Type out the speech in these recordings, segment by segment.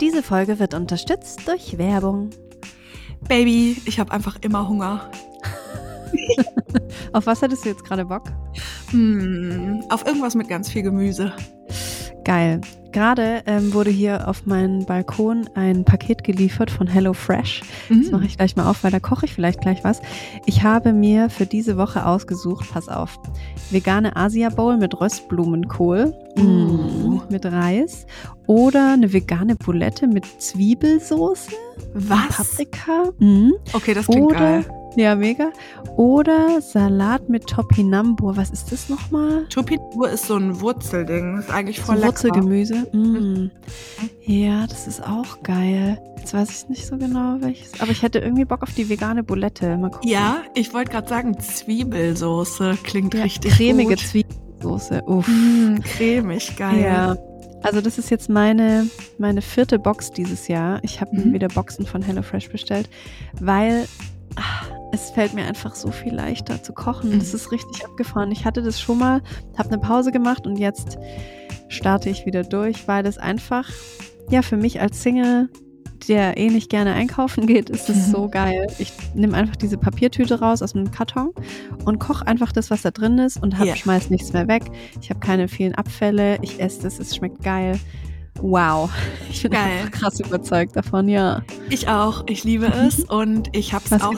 Diese Folge wird unterstützt durch Werbung. Baby, ich habe einfach immer Hunger. Auf was hattest du jetzt gerade Bock? Hm, auf irgendwas mit ganz viel Gemüse. Geil. Gerade ähm, wurde hier auf meinen Balkon ein Paket geliefert von HelloFresh. Mhm. Das mache ich gleich mal auf, weil da koche ich vielleicht gleich was. Ich habe mir für diese Woche ausgesucht, pass auf, vegane Asia Bowl mit Röstblumenkohl, Uh. mm, mit Reis oder eine vegane Boulette mit Zwiebelsoße, Was? Paprika. Mm. Okay, das klingt Oder, geil. Ja, mega. Oder Salat mit Topinambur. Was ist das nochmal? Topinambur ist so ein Wurzelding. Das ist eigentlich voll So lecker. Wurzelgemüse. Mm. Ja, das ist auch geil. Jetzt weiß ich nicht so genau welches. Aber ich hätte irgendwie Bock auf die vegane Boulette. Mal gucken. Ja, ich wollte gerade sagen, Zwiebelsoße klingt Ja, richtig cremige gut. Zwiebelsoße. Uff. Mm, cremig, geil. Ja. Also das ist jetzt meine, meine vierte Box dieses Jahr. Ich habe Mhm. wieder Boxen von HelloFresh bestellt, weil es fällt mir einfach so viel leichter zu kochen. Mhm. Das ist richtig abgefahren. Ich hatte das schon mal, habe eine Pause gemacht und jetzt starte ich wieder durch, weil das einfach, ja, für mich als Single, der eh nicht gerne einkaufen geht, ist es Mhm. so geil. Ich nehme einfach diese Papiertüte raus aus dem Karton und koche einfach das, was da drin ist und hab, Ja. schmeiß nichts mehr weg. Ich habe keine vielen Abfälle. Ich esse das, es schmeckt geil. Wow. Ich bin Geil. krass überzeugt davon, ja. Ich auch. Ich liebe es und ich habe es auch.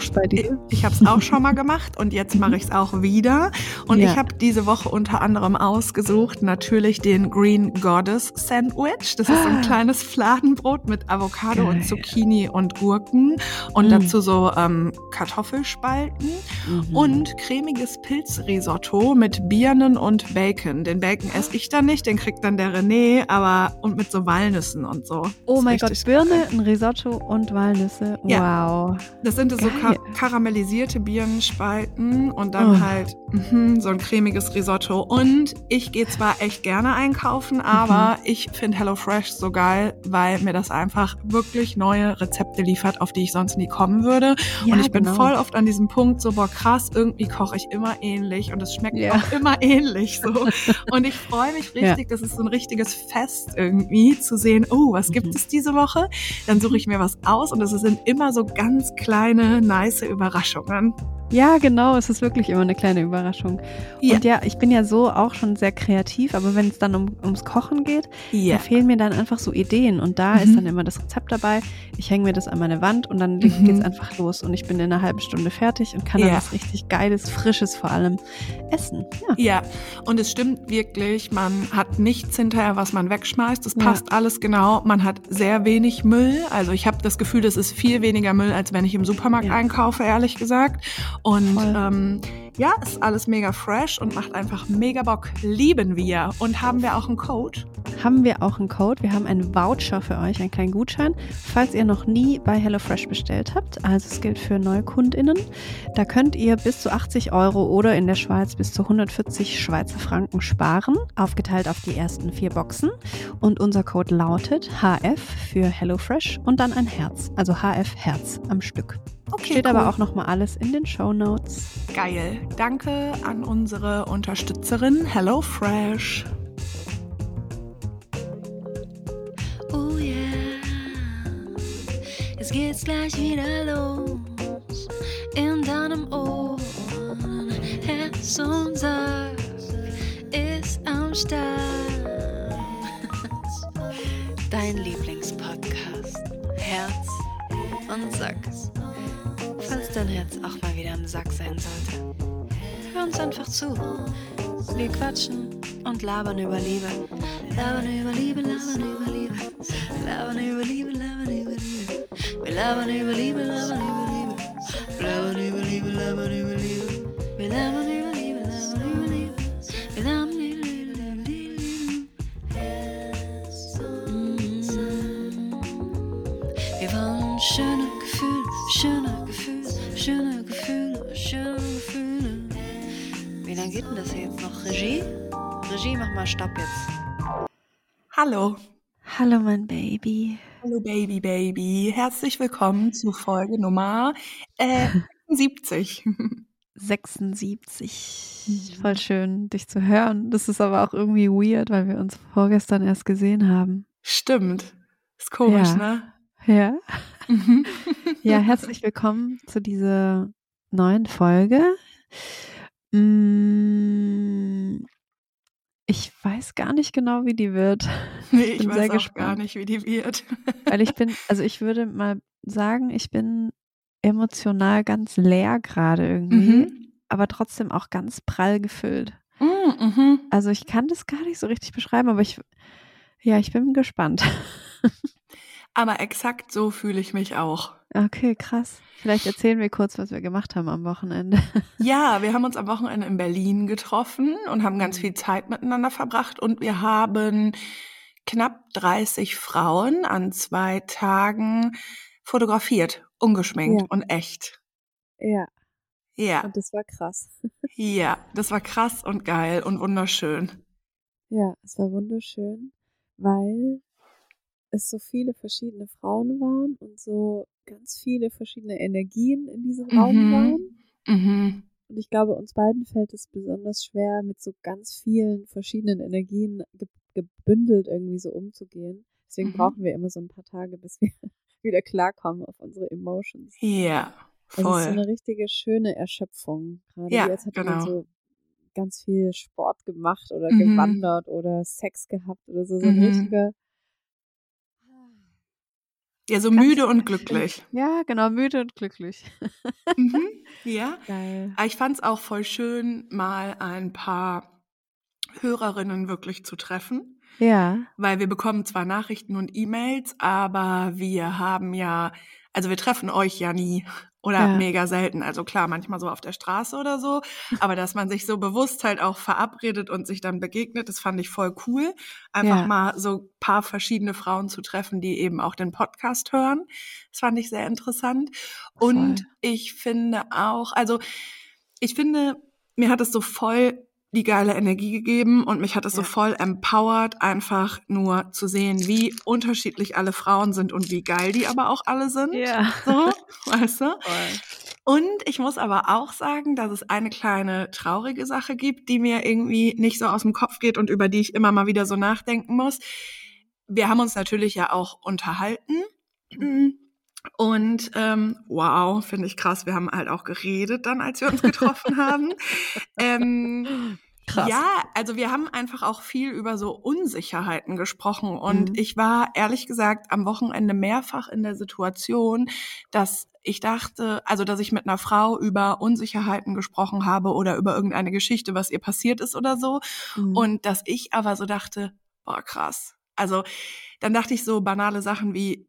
Ich es auch schon mal gemacht und jetzt mache ich es auch wieder. Und Ja. ich habe diese Woche unter anderem ausgesucht natürlich den Green Goddess Sandwich. Das ist so ein Ah. kleines Fladenbrot mit Avocado Geil. und Zucchini und Gurken und Mm. dazu so ähm, Kartoffelspalten Mhm. und cremiges Pilzrisotto mit Birnen und Bacon. Den Bacon esse ich dann nicht, den kriegt dann der René, aber und mit so Walnüssen und so. Oh mein Gott, Birne, geil. ein Risotto und Walnüsse. Wow. Das sind so ka Geil. karamellisierte Birnenspalten und dann Oh. halt mhm, so ein cremiges Risotto. Und ich gehe zwar echt gerne einkaufen, aber Mhm. ich finde HelloFresh so geil, weil mir das einfach wirklich neue Rezepte liefert, auf die ich sonst nie kommen würde. Ja, und ich bin genau. voll oft an diesem Punkt so, boah krass, irgendwie koche ich immer ähnlich und es schmeckt Ja. auch immer ähnlich so. und ich freue mich Ja. richtig, das ist so ein richtiges Fest irgendwie zu sehen, oh, was gibt Mhm. es diese Woche? Dann suche ich mir was aus und es sind immer so ganz kleine, nice Überraschungen. Ja, genau, es ist wirklich immer eine kleine Überraschung. Ja. Und ja, ich bin ja so auch schon sehr kreativ, aber wenn es dann um, ums Kochen geht, Ja. da fehlen mir dann einfach so Ideen. Und da Mhm. ist dann immer das Rezept dabei. Ich hänge mir das an meine Wand und dann Mhm. geht's einfach los. Und ich bin in einer halben Stunde fertig und kann dann Ja. was richtig Geiles, Frisches vor allem essen. Ja. Ja, und es stimmt wirklich, man hat nichts hinterher, was man wegschmeißt. Es passt alles genau. Man hat sehr wenig Müll. Also ich habe das Gefühl, das ist viel weniger Müll, als wenn ich im Supermarkt einkaufe, ehrlich gesagt. Und ähm, ja, ist alles mega fresh und macht einfach mega Bock. Lieben wir. Und haben wir auch einen Code? Haben wir auch einen Code. Wir haben einen Voucher für euch, einen kleinen Gutschein, falls ihr noch nie bei HelloFresh bestellt habt. Also es gilt für NeukundInnen. Da könnt ihr bis zu 80 Euro oder in der Schweiz bis zu 140 Schweizer Franken sparen, aufgeteilt auf die ersten vier Boxen. Und unser Code lautet HF für HelloFresh und dann ein Herz. Also HF Herz am Stück. Okay, Steht cool. aber auch nochmal alles in den Show Notes. Geil. Danke an unsere Unterstützerin HelloFresh. Oh yeah, es geht's gleich wieder los in deinem Ohr. Herz und Sack ist am Start. Dein Lieblingspodcast, Herz und Sack. Falls dein Herz auch mal wieder im Sack sein sollte, hör uns einfach zu. Wir quatschen und labern über Liebe. Labern über Liebe, labern über Liebe. Labern über Liebe, labern über Liebe. Wir labern über Liebe, labern über Liebe. Labern über Liebe, labern über Liebe. Wir labern über Liebe, labern über Liebe. Wir labern. Mm. Schöne Gefühle, schöne schöne Gefühle, schöne Gefühle. Wie lange geht denn das hier jetzt noch? Regie? Regie, mach mal Stopp jetzt. Hallo. Hallo mein Baby. Hallo Baby Baby. Herzlich willkommen zu Folge Nummer äh, 70. 76. Voll schön, dich zu hören. Das ist aber auch irgendwie weird, weil wir uns vorgestern erst gesehen haben. Stimmt. Ist komisch, Ja. ne? Ja. Ja, herzlich willkommen zu dieser neuen Folge. Mm, Ich weiß gar nicht genau, wie die wird, Nee, ich bin weiß sehr auch gar nicht, wie die wird. weil ich bin, also ich würde mal sagen, ich bin emotional ganz leer gerade irgendwie, Mhm. aber trotzdem auch ganz prall gefüllt. Mm, mhm. Also ich kann das gar nicht so richtig beschreiben, aber ich, ja, ich bin gespannt. Aber exakt so fühle ich mich auch. Okay, krass. Vielleicht erzählen wir kurz, was wir gemacht haben am Wochenende. Ja, wir haben uns am Wochenende in Berlin getroffen und haben ganz Mhm. viel Zeit miteinander verbracht und wir haben knapp 30 Frauen an zwei Tagen fotografiert, ungeschminkt Ja. und echt. Ja, Ja, das war krass. ja, das war krass und geil und wunderschön. Ja, es war wunderschön, weil es so viele verschiedene Frauen waren und so ganz viele verschiedene Energien in diesem Raum waren. Mhm. Mhm. Und ich glaube, uns beiden fällt es besonders schwer, mit so ganz vielen verschiedenen Energien ge gebündelt irgendwie so umzugehen. Deswegen Mhm. brauchen wir immer so ein paar Tage, bis wir wieder klarkommen auf unsere Emotions. Ja, Es ist so voll. eine richtige schöne Erschöpfung. Gerade Ja, wie als hätte man genau. so ganz viel Sport gemacht oder Mhm. gewandert oder Sex gehabt oder so. So ein Mhm. richtiger. Ja, so Ganz müde und glücklich. Ja, genau, müde und glücklich. Mhm. Ja. Geil. Aber Ich fand es auch voll schön, mal ein paar Hörerinnen wirklich zu treffen, Ja. weil wir bekommen zwar Nachrichten und E-Mails, aber wir haben ja, also wir treffen euch ja nie oder Ja. mega selten. Also klar, manchmal so auf der Straße oder so, aber dass man sich so bewusst halt auch verabredet und sich dann begegnet, das fand ich voll cool. Einfach Ja. mal so ein paar verschiedene Frauen zu treffen, die eben auch den Podcast hören. Das fand ich sehr interessant. Und Voll. ich finde auch, also ich finde, mir hat es so voll die geile Energie gegeben und mich hat es so Ja. voll empowered, einfach nur zu sehen, wie unterschiedlich alle Frauen sind und wie geil die aber auch alle sind. Ja. So, weißt du? Voll. Und ich muss aber auch sagen, dass es eine kleine traurige Sache gibt, die mir irgendwie nicht so aus dem Kopf geht und über die ich immer mal wieder so nachdenken muss. Wir haben uns natürlich ja auch unterhalten. Und ähm, wow, finde ich krass. Wir haben halt auch geredet dann, als wir uns getroffen haben. Ähm, Krass. ja, also wir haben einfach auch viel über so Unsicherheiten gesprochen und Mhm. ich war ehrlich gesagt am Wochenende mehrfach in der Situation, dass ich dachte, also dass ich mit einer Frau über Unsicherheiten gesprochen habe oder über irgendeine Geschichte, was ihr passiert ist oder so Mhm. und dass ich aber so dachte, boah krass. Also dann dachte ich so banale Sachen wie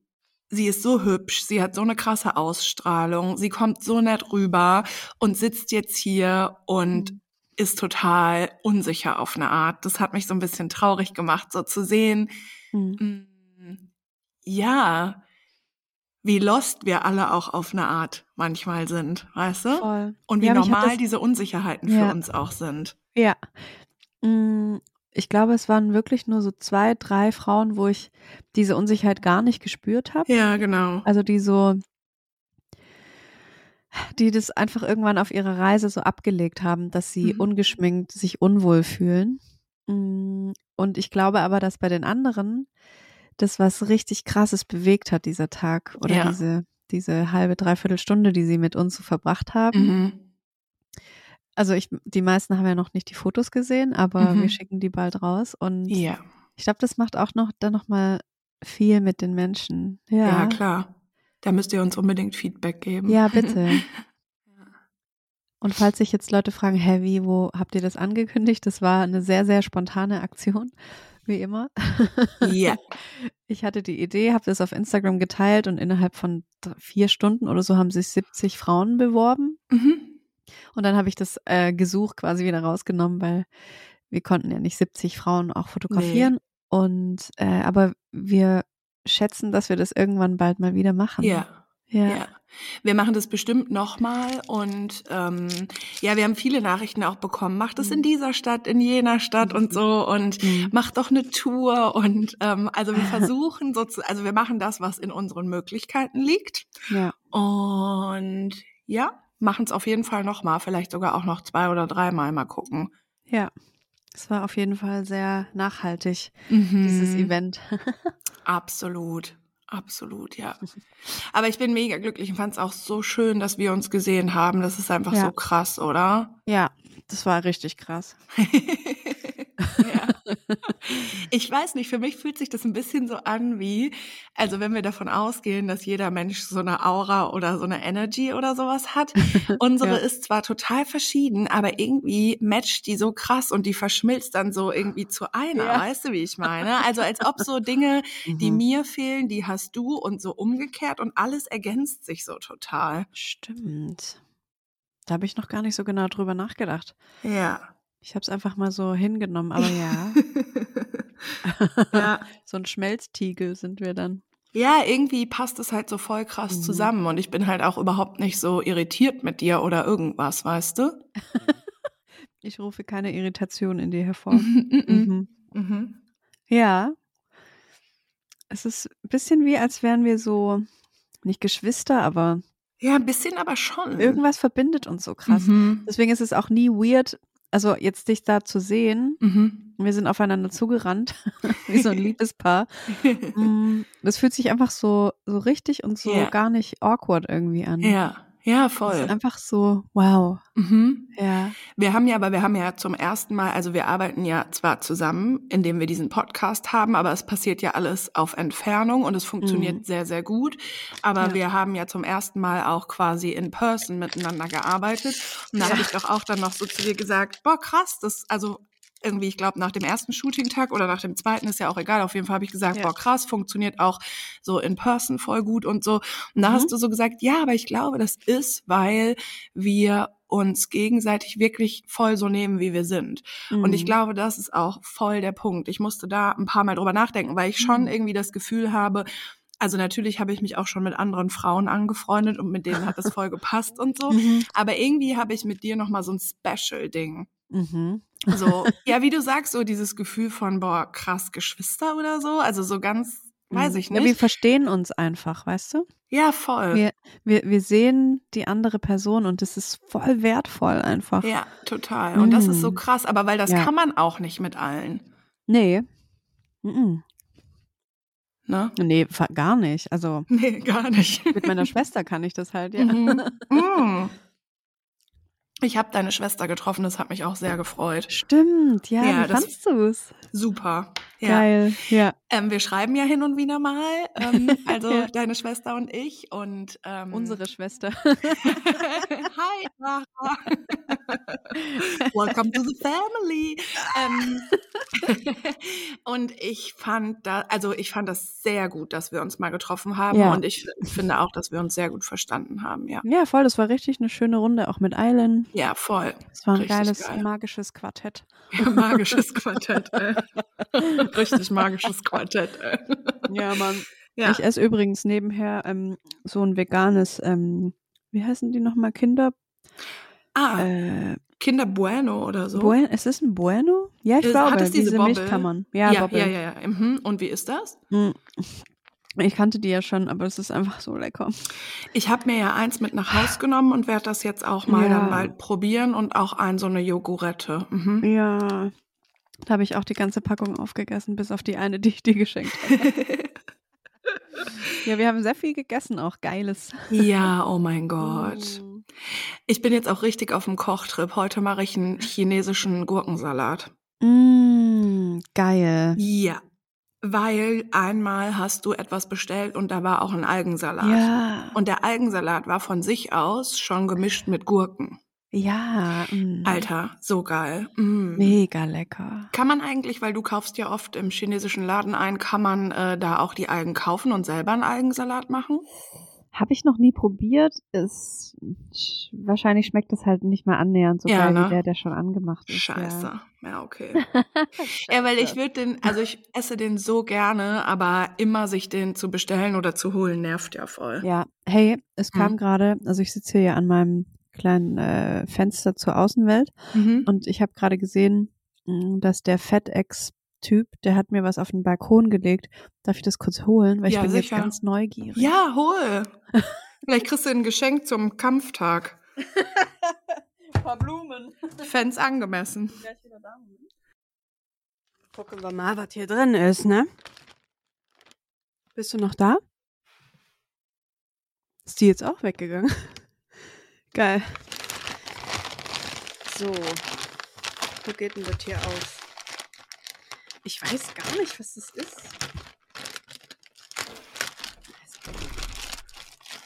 Sie ist so hübsch, sie hat so eine krasse Ausstrahlung, sie kommt so nett rüber und sitzt jetzt hier und Mhm. ist total unsicher auf eine Art. Das hat mich so ein bisschen traurig gemacht, so zu sehen, Mhm. mm, ja, wie lost wir alle auch auf eine Art manchmal sind, weißt du? Voll. Und wie Ja, normal diese Unsicherheiten Ja. für uns auch sind. Ja. Ich glaube, es waren wirklich nur so zwei, drei Frauen, wo ich diese Unsicherheit gar nicht gespürt habe. Ja, genau. Also die so, die das einfach irgendwann auf ihrer Reise so abgelegt haben, dass sie Mhm. ungeschminkt sich unwohl fühlen. Mm, Und ich glaube aber, dass bei den anderen das was richtig krasses bewegt hat, dieser Tag oder Ja. diese, diese halbe, dreiviertel Stunde, die sie mit uns so verbracht haben. Mhm. Also ich, die meisten haben ja noch nicht die Fotos gesehen, aber Mhm. wir schicken die bald raus. Und Ja. ich glaube, das macht auch noch dann noch mal viel mit den Menschen. Ja, ja, klar. Da müsst ihr uns unbedingt Feedback geben. Ja, bitte. Und falls sich jetzt Leute fragen, hä, wie, wo habt ihr das angekündigt? Das war eine sehr, sehr spontane Aktion, wie immer. Ja. Ich hatte die Idee, habe das auf Instagram geteilt und innerhalb von vier Stunden oder so haben sich 70 Frauen beworben. Mhm. Und dann habe ich das äh, Gesuch quasi wieder rausgenommen, weil wir konnten ja nicht 70 Frauen auch fotografieren. Und äh, aber wir schätzen, dass wir das irgendwann bald mal wieder machen. Ja. Ja. Ja, wir machen das bestimmt nochmal und ähm, ja, wir haben viele Nachrichten auch bekommen. Macht es in Mhm. dieser Stadt, in jener Stadt und so und Mhm. macht doch eine Tour und ähm, also wir versuchen so zu, also wir machen das, was in unseren Möglichkeiten liegt ja. und ja, machen es auf jeden Fall nochmal, vielleicht sogar auch noch zwei oder dreimal mal gucken. Ja. Es war auf jeden Fall sehr nachhaltig, dieses Mhm. Event. Absolut. absolut, ja. Aber ich bin mega glücklich und fand es auch so schön, dass wir uns gesehen haben. Das ist einfach Ja. so krass, oder? Ja, das war richtig krass. ja. Ich weiß nicht, für mich fühlt sich das ein bisschen so an wie, also wenn wir davon ausgehen, dass jeder Mensch so eine Aura oder so eine Energy oder sowas hat. Unsere Ja. ist zwar total verschieden, aber irgendwie matcht die so krass und die verschmilzt dann so irgendwie zu einer, Ja. weißt du, wie ich meine? Also als ob so Dinge, die Mhm. mir fehlen, die hast du und so umgekehrt und alles ergänzt sich so total. Stimmt. Da habe ich noch gar nicht so genau drüber nachgedacht. Ja. Ich habe es einfach mal so hingenommen, aber ja. ja. so ein Schmelztiegel sind wir dann. Ja, irgendwie passt es halt so voll krass Mhm. zusammen und ich bin halt auch überhaupt nicht so irritiert mit dir oder irgendwas, weißt du? Ich rufe keine Irritation in dir hervor. Mhm. Mhm. Mhm. Ja. Es ist ein bisschen wie, als wären wir so, nicht Geschwister, aber Ja, ein bisschen aber schon. irgendwas verbindet uns so krass. Mhm. Deswegen ist es auch nie weird, also jetzt dich da zu sehen. Wir sind aufeinander zugerannt, wie so ein Liebespaar. Mm, Das fühlt sich einfach so, so richtig und so Ja. gar nicht awkward irgendwie an. ja, ja, Es ist voll. einfach so, wow. Mhm. Ja. Wir haben ja, aber wir haben ja zum ersten Mal, also wir arbeiten ja zwar zusammen, indem wir diesen Podcast haben, aber es passiert ja alles auf Entfernung und es funktioniert Mhm. sehr, sehr gut. Aber Ja. wir haben ja zum ersten Mal auch quasi in person miteinander gearbeitet. Und da Ja. habe ich doch auch dann noch so zu dir gesagt, boah, krass, das, also irgendwie, ich glaube, nach dem ersten Shooting-Tag oder nach dem zweiten ist ja auch egal. Auf jeden Fall habe ich gesagt, Ja. boah, krass, funktioniert auch so in person voll gut und so. Und da Mhm. hast du so gesagt, ja, aber ich glaube, das ist, weil wir uns gegenseitig wirklich voll so nehmen, wie wir sind. Und ich Mhm. glaube, das ist auch voll der Punkt. Ich musste da ein paar Mal drüber nachdenken, weil ich schon Mhm. irgendwie das Gefühl habe, also natürlich habe ich mich auch schon mit anderen Frauen angefreundet und mit denen hat das voll gepasst und so. Mhm. Aber irgendwie habe ich mit dir nochmal so ein Special-Ding. Mhm. So, ja, wie du sagst, so dieses Gefühl von, boah, krass Geschwister oder so. Also so ganz, weiß ich Ja, wir nicht. verstehen uns einfach, weißt du? Ja, voll. Wir, wir, wir sehen die andere Person und das ist voll wertvoll einfach. Ja, total. Und das ist so Mm. krass, aber weil das Ja. kann man auch nicht mit allen. Nee. Mhm. Ne? Nee, gar nicht. Also Nee, gar nicht. mit meiner Schwester kann ich das halt, ja. Mhm. Ich habe deine Schwester getroffen, das hat mich auch sehr gefreut. Stimmt, ja, Ja, wie fandst du's? Super. Ja. Geil, ja. Ähm, wir schreiben ja hin und wieder mal, ähm, also Ja. deine Schwester und ich und ähm, Unsere Schwester. Hi, Sarah. Welcome to the family. Ähm, und ich fand da, also ich fand das sehr gut, dass wir uns mal getroffen haben Ja. und ich finde auch, dass wir uns sehr gut verstanden haben. Ja, Ja, voll, das war richtig eine schöne Runde, auch mit Eilen. Ja, voll. Es war ein Richtig geiles, geil. magisches Quartett. Ja, magisches Quartett. Ey. Richtig magisches Quartett. Ey. Ja, Mann. Ja. Ich esse übrigens nebenher ähm, so ein veganes, ähm, wie heißen die nochmal, Kinder? ah, Äh, Kinder Bueno oder so. Buen, ist es ein Bueno? Ja, ich Ist- glaube, hat es diese diese? Milchkammern. Ja, ja, Bobbel. ja, ja, ja. Mhm. Und wie ist das? Ich kannte die ja schon, aber es ist einfach so lecker. Ich habe mir ja eins mit nach Haus genommen und werde das jetzt auch mal Ja. dann bald probieren und auch ein so eine Jogurette. Mhm. Ja. Da habe ich auch die ganze Packung aufgegessen, bis auf die eine, die ich dir geschenkt habe. ja, wir haben sehr viel gegessen, auch Geiles. ja, oh mein Gott. Mm. Ich bin jetzt auch richtig auf dem Kochtrip. Heute mache ich einen chinesischen Gurkensalat. Mm, geil. Ja. Weil einmal hast du etwas bestellt und da war auch ein Algensalat. Ja. Und der Algensalat war von sich aus schon gemischt mit Gurken. Ja. mm. Alter, so geil. Mm. Mega lecker. Kann man eigentlich, weil du kaufst ja oft im chinesischen Laden ein, kann man äh, da auch die Algen kaufen und selber einen Algensalat machen? Habe ich noch nie probiert. Ist, sch- wahrscheinlich schmeckt es halt nicht mal annähernd so Ja, geil ne? wie der, der schon angemacht ist. Scheiße. Ja, okay. Ja, Ja, weil ich würde den, also ich esse den so gerne, aber immer sich den zu bestellen oder zu holen nervt ja voll. ja. Hey, es kam Hm. gerade, also ich sitze hier ja an meinem kleinen äh, Fenster zur Außenwelt Mhm. und ich habe gerade gesehen, mh, dass der FedEx-Typ, der hat mir was auf den Balkon gelegt. Darf ich das kurz holen? Weil Ja, ich bin sicher. jetzt ganz neugierig. Ja, hol. Vielleicht kriegst du ein Geschenk zum Kampftag. Ein paar Blumen. Fans angemessen. Gucken wir mal, was hier drin ist, ne? Bist du noch da? Ist die jetzt auch weggegangen? Geil. So. Wo geht denn das hier auf? Ich weiß gar nicht, was das ist.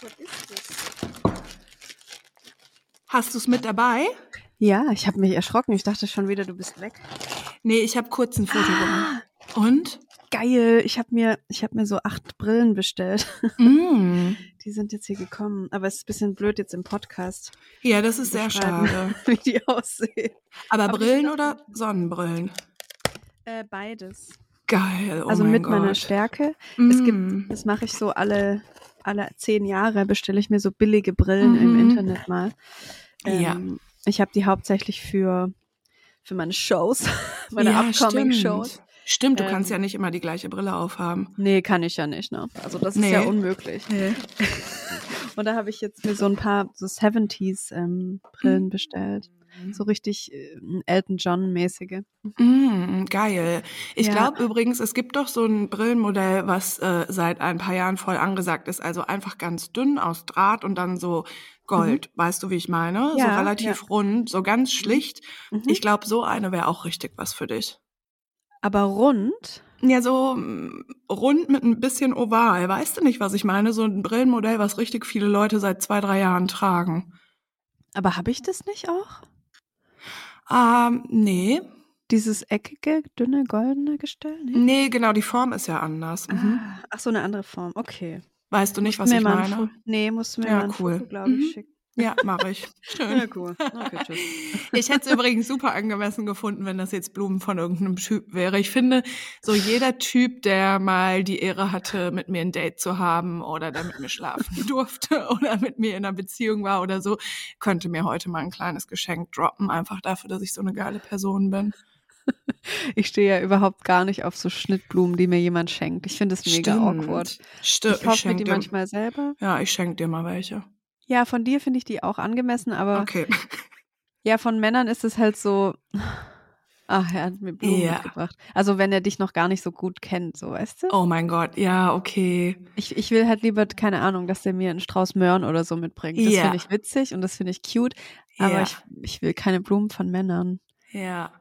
Was ist das? Hast du es mit dabei? Ja, ich habe mich erschrocken. Ich dachte schon wieder, du bist weg. Nee, ich habe kurz ein Foto gemacht. Und? Geil. Ich habe mir, ich habe mir so acht Brillen bestellt. Mm. Die sind jetzt hier gekommen. Aber es ist ein bisschen blöd jetzt im Podcast, Ja, das ist sehr schade. wie die aussehen. Aber Aber Brillen oder Sonnenbrillen? Äh, beides. Geil. Oh also mein mit Gott. meiner Stärke. Es Mm. gibt, das mache ich so alle, alle zehn Jahre, bestelle ich mir so billige Brillen im Mhm. Internet mal. Ja. Ähm, Ich habe die hauptsächlich für, für meine Shows, meine ja, upcoming stimmt. Shows. Stimmt, du Ähm, kannst ja nicht immer die gleiche Brille aufhaben. Nee, kann ich ja nicht, ne? Also das ist Nee. ja unmöglich. Nee. Und da habe ich jetzt mir so ein paar so 70s ähm, Brillen bestellt. So richtig äh, Elton John-mäßige. Mm, geil. Ich Ja. glaube übrigens, es gibt doch so ein Brillenmodell, was äh, seit ein paar Jahren voll angesagt ist. Also einfach ganz dünn aus Draht und dann so Gold. Weißt du, wie ich meine? so Mhm. Ja, relativ rund, so ganz schlicht. Mhm. Ich glaube, so eine wäre auch richtig was für dich. Aber rund? Ja, so mm, rund mit ein bisschen oval. Weißt du nicht, was ich meine? So ein Brillenmodell, was richtig viele Leute seit zwei, drei Jahren tragen. Aber habe ich das nicht auch? Ähm, nee. Dieses eckige, dünne, goldene Gestell? Nee? Nee, genau, die Form ist ja anders. Mhm. Ah, ach so, eine andere Form. Okay. Weißt du nicht, was ich meine? Fo- Nee, musst du mir Ja, mal ein cool. Glaube ich, Mhm. schicken. Ja, mache ich. Schön. cool. Okay, tschüss. Ich hätte es übrigens super angemessen gefunden, wenn das jetzt Blumen von irgendeinem Typ wäre. Ich finde, so jeder Typ, der mal die Ehre hatte, mit mir ein Date zu haben oder der mit mir schlafen durfte oder mit mir in einer Beziehung war oder so, könnte mir heute mal ein kleines Geschenk droppen, einfach dafür, dass ich so eine geile Person bin. Ich stehe ja überhaupt gar nicht auf so Schnittblumen, die mir jemand schenkt. Ich finde es mega awkward. Stimmt. Ich kaufe mir die dir, manchmal selber. Ja, ich schenke dir mal welche. Ja, von dir finde ich die auch angemessen, aber Okay. ja, von Männern ist es halt so. Ach, er hat mir Blumen Ja. mitgebracht. Also wenn er dich noch gar nicht so gut kennt, so weißt du? Oh mein Gott, ja, okay. Ich, ich will halt lieber, keine Ahnung, dass der mir einen Strauß Möhren oder so mitbringt. Das Ja. finde ich witzig und das finde ich cute, aber Ja. ich, ich will keine Blumen von Männern. Ja.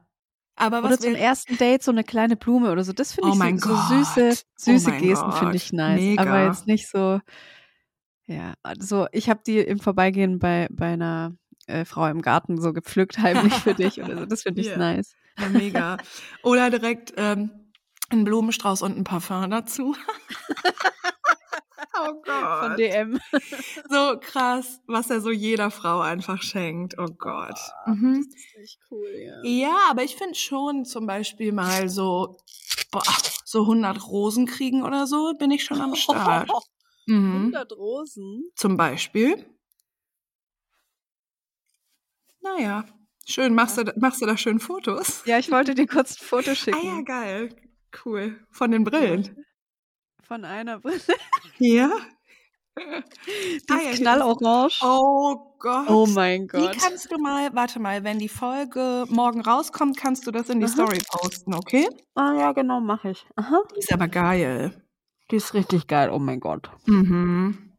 Aber Oder was zum wir, ersten Date so eine kleine Blume oder so. Das finde Oh ich so, so süße, Oh süße mein Gesten finde ich nice. Mega. Aber jetzt nicht so, ja, also ich habe die im Vorbeigehen bei, bei einer äh, Frau im Garten so gepflückt, heimlich für dich oder so. Das finde ich Ja. nice. Ja, mega. Oder direkt ähm, ein Blumenstrauß und ein Parfum dazu. oh Gott. Von DM. So krass, was er so jeder Frau einfach schenkt. Oh Gott. Mhm. Das ist echt cool, ja. Ja, aber ich finde schon zum Beispiel mal so, boah, so 100 Rosen kriegen oder so, bin ich schon am Start. Mhm. 100 Rosen? Zum Beispiel. Naja, schön. Machst du, da- machst du da schön Fotos? Ja, ich wollte dir kurz ein Foto schicken. Ah ja, geil. Cool. Von den Brillen. Von einer Brille. Ja? Die Ah, ist ja, knallorange. Oh Gott. Oh mein Die Gott. kannst du mal, warte mal, wenn die Folge morgen rauskommt, kannst du das in die Aha. Story posten, okay? Ah ja, genau, mache ich. Aha. Die ist aber geil. Die ist richtig geil, oh mein Gott. Mhm.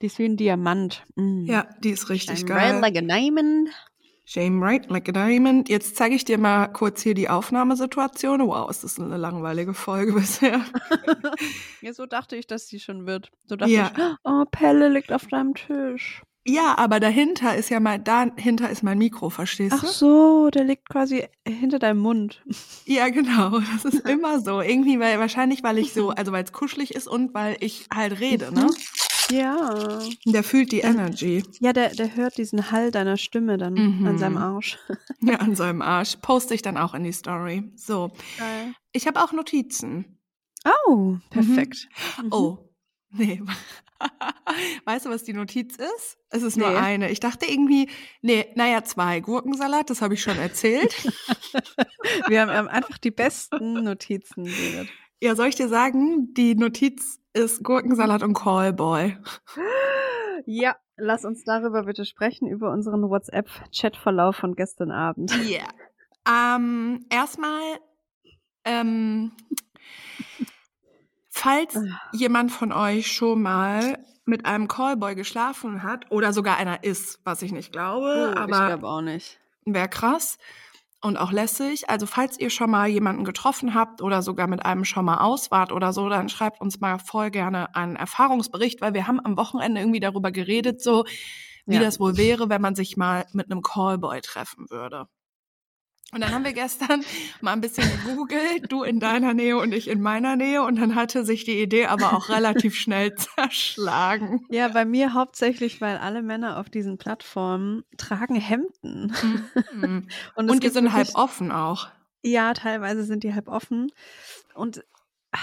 Die ist wie ein Diamant. Mm. Ja, die ist richtig Shine geil. bright like a diamond. Shame right like a diamond. Jetzt zeige ich dir mal kurz hier die Aufnahmesituation. Wow, ist das eine langweilige Folge bisher. Ja, so dachte ich, dass sie schon wird. So dachte Ja. ich, oh, Pelle liegt auf deinem Tisch. Ja, aber dahinter ist ja mal, dahinter ist mein Mikro, verstehst Ach du? so, der liegt quasi hinter deinem Mund. Ja, genau. Das ist immer so. Irgendwie, weil, wahrscheinlich, weil ich so, also weil es kuschelig ist und weil ich halt rede, ne? Ja. Der fühlt die Energy. Ja, der, der hört diesen Hall deiner Stimme dann Mhm. an seinem Arsch. Ja, an seinem Arsch. Poste ich dann auch in die Story. So. Geil. Ich habe auch Notizen. Oh, perfekt. Mhm. Oh. Nee. Weißt du, was die Notiz ist? Es ist nur Nee. eine. Ich dachte irgendwie, nee, naja, zwei. Gurkensalat, das habe ich schon erzählt. Wir haben, einfach die besten Notizen, David. ja, soll ich dir sagen, die Notiz ist Gurkensalat und Callboy. Ja, lass uns darüber bitte sprechen, über unseren WhatsApp-Chat-Verlauf von gestern Abend. Ja. Ähm, erstmal, ähm, Falls Ah. jemand von euch schon mal mit einem Callboy geschlafen hat oder sogar einer ist, was ich nicht glaube, Oh, ich aber glaube auch nicht. wäre krass und auch lässig. Also falls ihr schon mal jemanden getroffen habt oder sogar mit einem schon mal aus wart oder so, dann schreibt uns mal voll gerne einen Erfahrungsbericht, weil wir haben am Wochenende irgendwie darüber geredet, so wie Ja. das wohl wäre, wenn man sich mal mit einem Callboy treffen würde. Und dann haben wir gestern mal ein bisschen gegoogelt, du in deiner Nähe und ich in meiner Nähe. Und dann hatte sich die Idee aber auch relativ schnell zerschlagen. Ja, bei mir hauptsächlich, weil alle Männer auf diesen Plattformen tragen Hemden. Mhm. Und, Und die sind halb wirklich- offen auch. Ja, teilweise sind die halb offen. Und ah,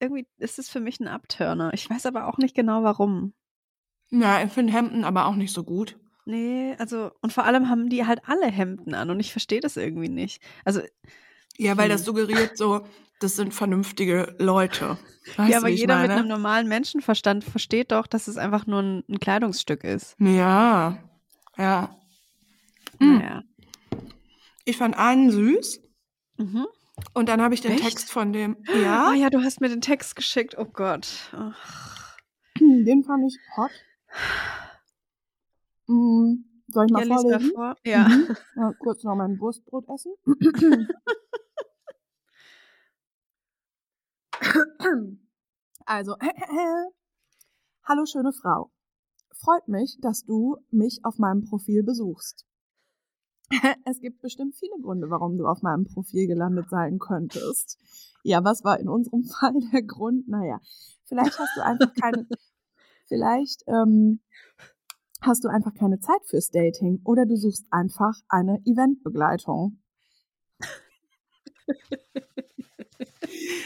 irgendwie ist es für mich ein Abturner. Ich weiß aber auch nicht genau warum. Ja, ich finde Hemden aber auch nicht so gut. Nee, also, und vor allem haben die halt alle Hemden an und ich verstehe das irgendwie nicht. Also, Ja, weil Hm. das suggeriert so, das sind vernünftige Leute. Weißt ja, aber jeder mit meine? einem normalen Menschenverstand versteht doch, dass es einfach nur ein, ein Kleidungsstück ist. Ja, ja. Hm. Naja. Ich fand einen süß Mhm. und dann habe ich den Echt? Text von dem, Ah ja, ja, du hast mir den Text geschickt. Oh Gott. Oh. den fand ich hot. Mm, Soll ich mal Ja, lies mal vorlesen? vor. Ja. Mhm. Ja, kurz noch mein Wurstbrot essen. Also, hallo schöne Frau. Freut mich, dass du mich auf meinem Profil besuchst. Es gibt bestimmt viele Gründe, warum du auf meinem Profil gelandet sein könntest. Ja, was war in unserem Fall der Grund? Naja, vielleicht hast du einfach keine, vielleicht ähm, hast du einfach keine Zeit fürs Dating oder du suchst einfach eine Eventbegleitung.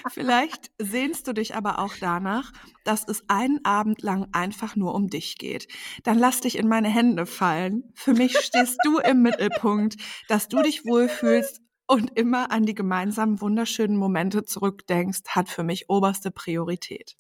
Vielleicht sehnst du dich aber auch danach, dass es einen Abend lang einfach nur um dich geht. Dann lass dich in meine Hände fallen. Für mich stehst du im Mittelpunkt, dass du dich wohlfühlst und immer an die gemeinsamen wunderschönen Momente zurückdenkst, hat für mich oberste Priorität.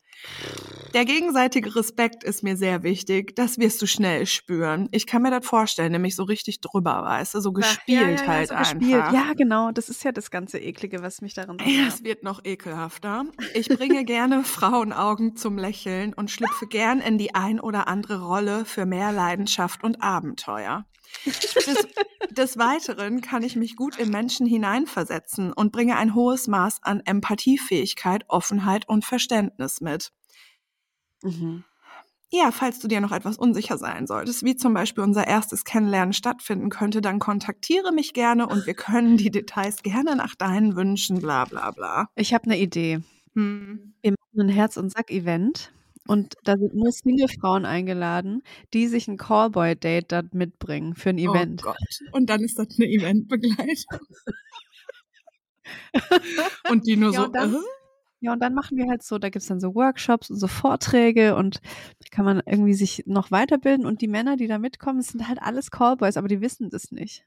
Der gegenseitige Respekt ist mir sehr wichtig. Das wirst du schnell spüren. Ich kann mir das vorstellen, nämlich so richtig drüber, weißt du, so gespielt ja, ja, ja, halt so einfach. gespielt. Ja, genau. Das ist ja das ganze Eklige, was mich daran Ja, nervt. es wird noch ekelhafter. Ich bringe gerne Frauenaugen zum Lächeln und schlüpfe gern in die ein oder andere Rolle für mehr Leidenschaft und Abenteuer. Des, des Weiteren kann ich mich gut in Menschen hineinversetzen und bringe ein hohes Maß an Empathiefähigkeit, Offenheit und Verständnis mit. Mhm. Ja, falls du dir noch etwas unsicher sein solltest, wie zum Beispiel unser erstes Kennenlernen stattfinden könnte, dann kontaktiere mich gerne und wir können die Details gerne nach deinen Wünschen, bla bla bla. Ich habe eine Idee. Hm. Wir machen ein Herz- und Sack-Event und da sind nur Single-Frauen eingeladen, die sich ein Callboy-Date da mitbringen für ein Event. Oh Gott. Und dann ist das eine Eventbegleitung. und die nur Ja, so, und dann- äh? Ja, und dann machen wir halt so, da gibt's dann so Workshops und so Vorträge und da kann man irgendwie sich noch weiterbilden und die Männer, die da mitkommen, das sind halt alles Callboys, aber die wissen das nicht.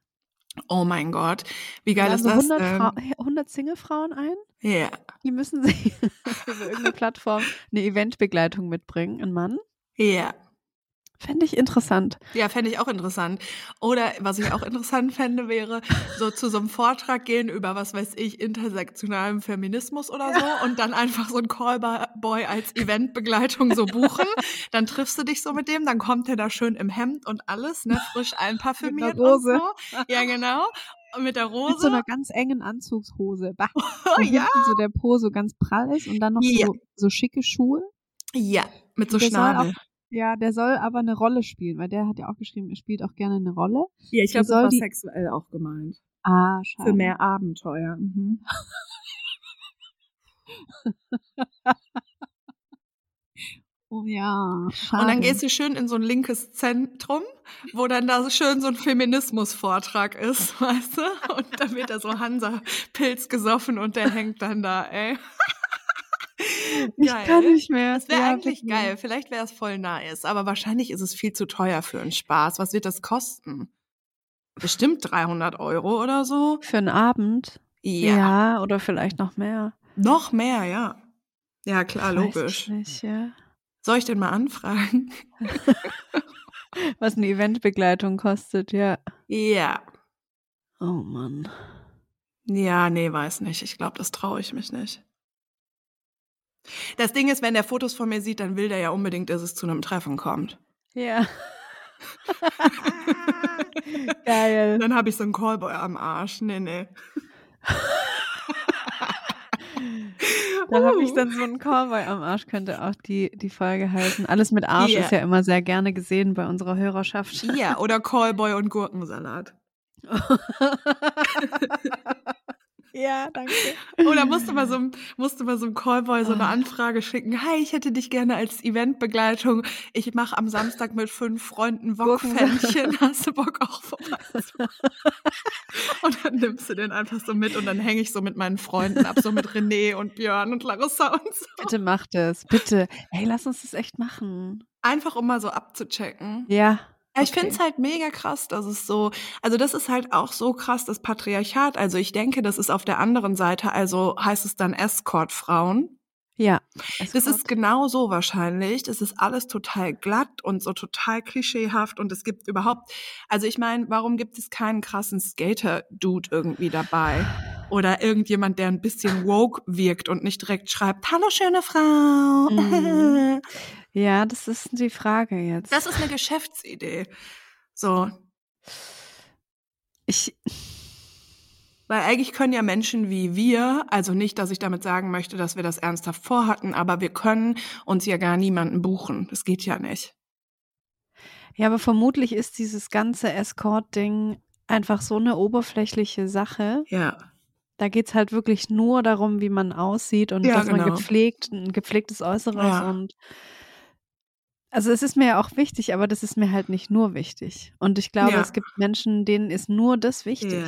Oh mein Gott, wie geil ist das 100, denn? Frau, 100 Single-Frauen ein, Ja. die müssen sich über irgendeine Plattform eine Eventbegleitung mitbringen, ein Mann. Ja. Fände ich interessant. Ja, fände ich auch interessant. Oder was ich auch interessant fände, wäre so zu so einem Vortrag gehen über, was weiß ich, intersektionalem Feminismus oder so und dann einfach so ein Callboy als Eventbegleitung so buchen. Dann triffst du dich so mit dem, dann kommt der da schön im Hemd und alles, ne, frisch einparfümiert Rose. und so. Ja, genau. Und mit der Mit Rose. so einer ganz engen Anzugshose. Bah. oh, ja. so der Po so ganz prall ist und dann noch Ja. so, so schicke Schuhe. Ja, mit so Schnabel. Ja, der soll aber eine Rolle spielen, weil der hat ja auch geschrieben, er spielt auch gerne eine Rolle. Ja, ich glaube, das war sexuell auch gemeint. Ah, schade. Für mehr Abenteuer. Mhm. Oh ja, schade. Und dann gehst du schön in so ein linkes Zentrum, wo dann da so schön so ein Feminismus-Vortrag ist, weißt du? Und dann wird da so Hansa-Pilz gesoffen und der hängt dann da, ey. ich kann nicht mehr. Das wäre Ja, eigentlich bitte. geil. Vielleicht wäre es voll nice. Aber wahrscheinlich ist es viel zu teuer für einen Spaß. Was wird das kosten? Bestimmt 300 Euro oder so. Für einen Abend? Ja. Ja, oder vielleicht noch mehr. Noch mehr, ja. Ja, klar, logisch. ich Nicht, ja. Soll ich denn mal anfragen? Was eine Eventbegleitung kostet, ja. Ja. Oh Mann. Ja, nee, weiß nicht. Ich glaube, das traue ich mich nicht. Das Ding ist, wenn der Fotos von mir sieht, dann will der ja unbedingt, dass es zu einem Treffen kommt. Ja. Geil. Dann habe ich so einen Callboy am Arsch. Nee, nee. Da habe ich dann so einen Cowboy am Arsch, könnte auch die, die Folge heißen. Alles mit Arsch Ja. ist ja immer sehr gerne gesehen bei unserer Hörerschaft. Ja, oder Callboy und Gurkensalat. ja, danke. Oder musste mal so, musste mal so einem Callboy so eine Ah. Anfrage schicken. Hi, ich hätte dich gerne als Eventbegleitung. Ich mache am Samstag mit fünf Freunden Wokpfännchen. Hast du Bock auch vorbei? Und dann nimmst du den einfach so mit und dann hänge ich so mit meinen Freunden ab, so mit René und Björn und Larissa und so. Bitte mach das, bitte. Hey, lass uns das echt machen. Einfach um mal so abzuchecken. Ja. Ja, ich okay. finde es halt mega krass, dass es so, also das ist halt auch so krass, das Patriarchat. Also ich denke, das ist auf der anderen Seite, also heißt es dann Escort-Frauen. Ja. Das ist genau so wahrscheinlich. Das ist alles total glatt und so total klischeehaft und es gibt überhaupt, also ich meine, warum gibt es keinen krassen Skater-Dude irgendwie dabei? Oder irgendjemand, der ein bisschen woke wirkt und nicht direkt schreibt, hallo schöne Frau. Mhm. Ja, das ist die Frage jetzt. Das ist eine Geschäftsidee. So, ich, Weil eigentlich können ja Menschen wie wir, also nicht, dass ich damit sagen möchte, dass wir das ernsthaft vorhatten, aber wir können uns ja gar niemanden buchen. Das geht ja nicht. ja, aber vermutlich ist dieses ganze Escort-Ding einfach so eine oberflächliche Sache. Ja. Da geht's halt wirklich nur darum, wie man aussieht und Ja, dass man genau. gepflegt, ein gepflegtes Äußeres Ja. und also es ist mir ja auch wichtig, aber das ist mir halt nicht nur wichtig. Und ich glaube, Ja. es gibt Menschen, denen ist nur das wichtig.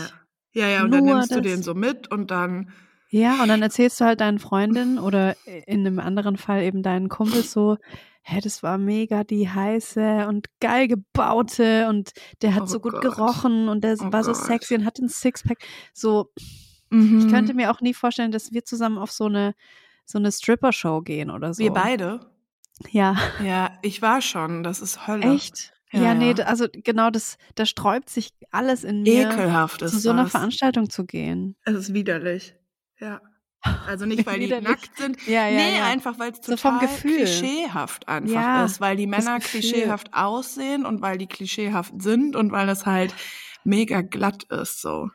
Ja, ja, und dann nimmst du den so mit und dann, Ja, und dann erzählst du halt deinen Freundinnen oder in einem anderen Fall eben deinen Kumpels so, hä, das war mega die heiße und geil gebaute und der hat Oh so gut Gott. gerochen und der Oh war so Gott. sexy und hat einen Sixpack. So, mhm. ich könnte mir auch nie vorstellen, dass wir zusammen auf so eine so eine Stripper-Show gehen oder so. wir beide. Ja, Ja, ich war schon, das ist Hölle. echt? Ja, Ja, nee, also genau das, da sträubt sich alles in mir, Ekelhaft ist zu so einer das. Veranstaltung zu gehen. Es ist widerlich. Ja. Also nicht, weil die nackt sind. Ja, ja, nee, ja. einfach, weil es So vom total Gefühl. klischeehaft einfach ist. Weil die das Männer klischeehaft aussehen und weil die klischeehaft sind und weil es halt mega glatt ist, so.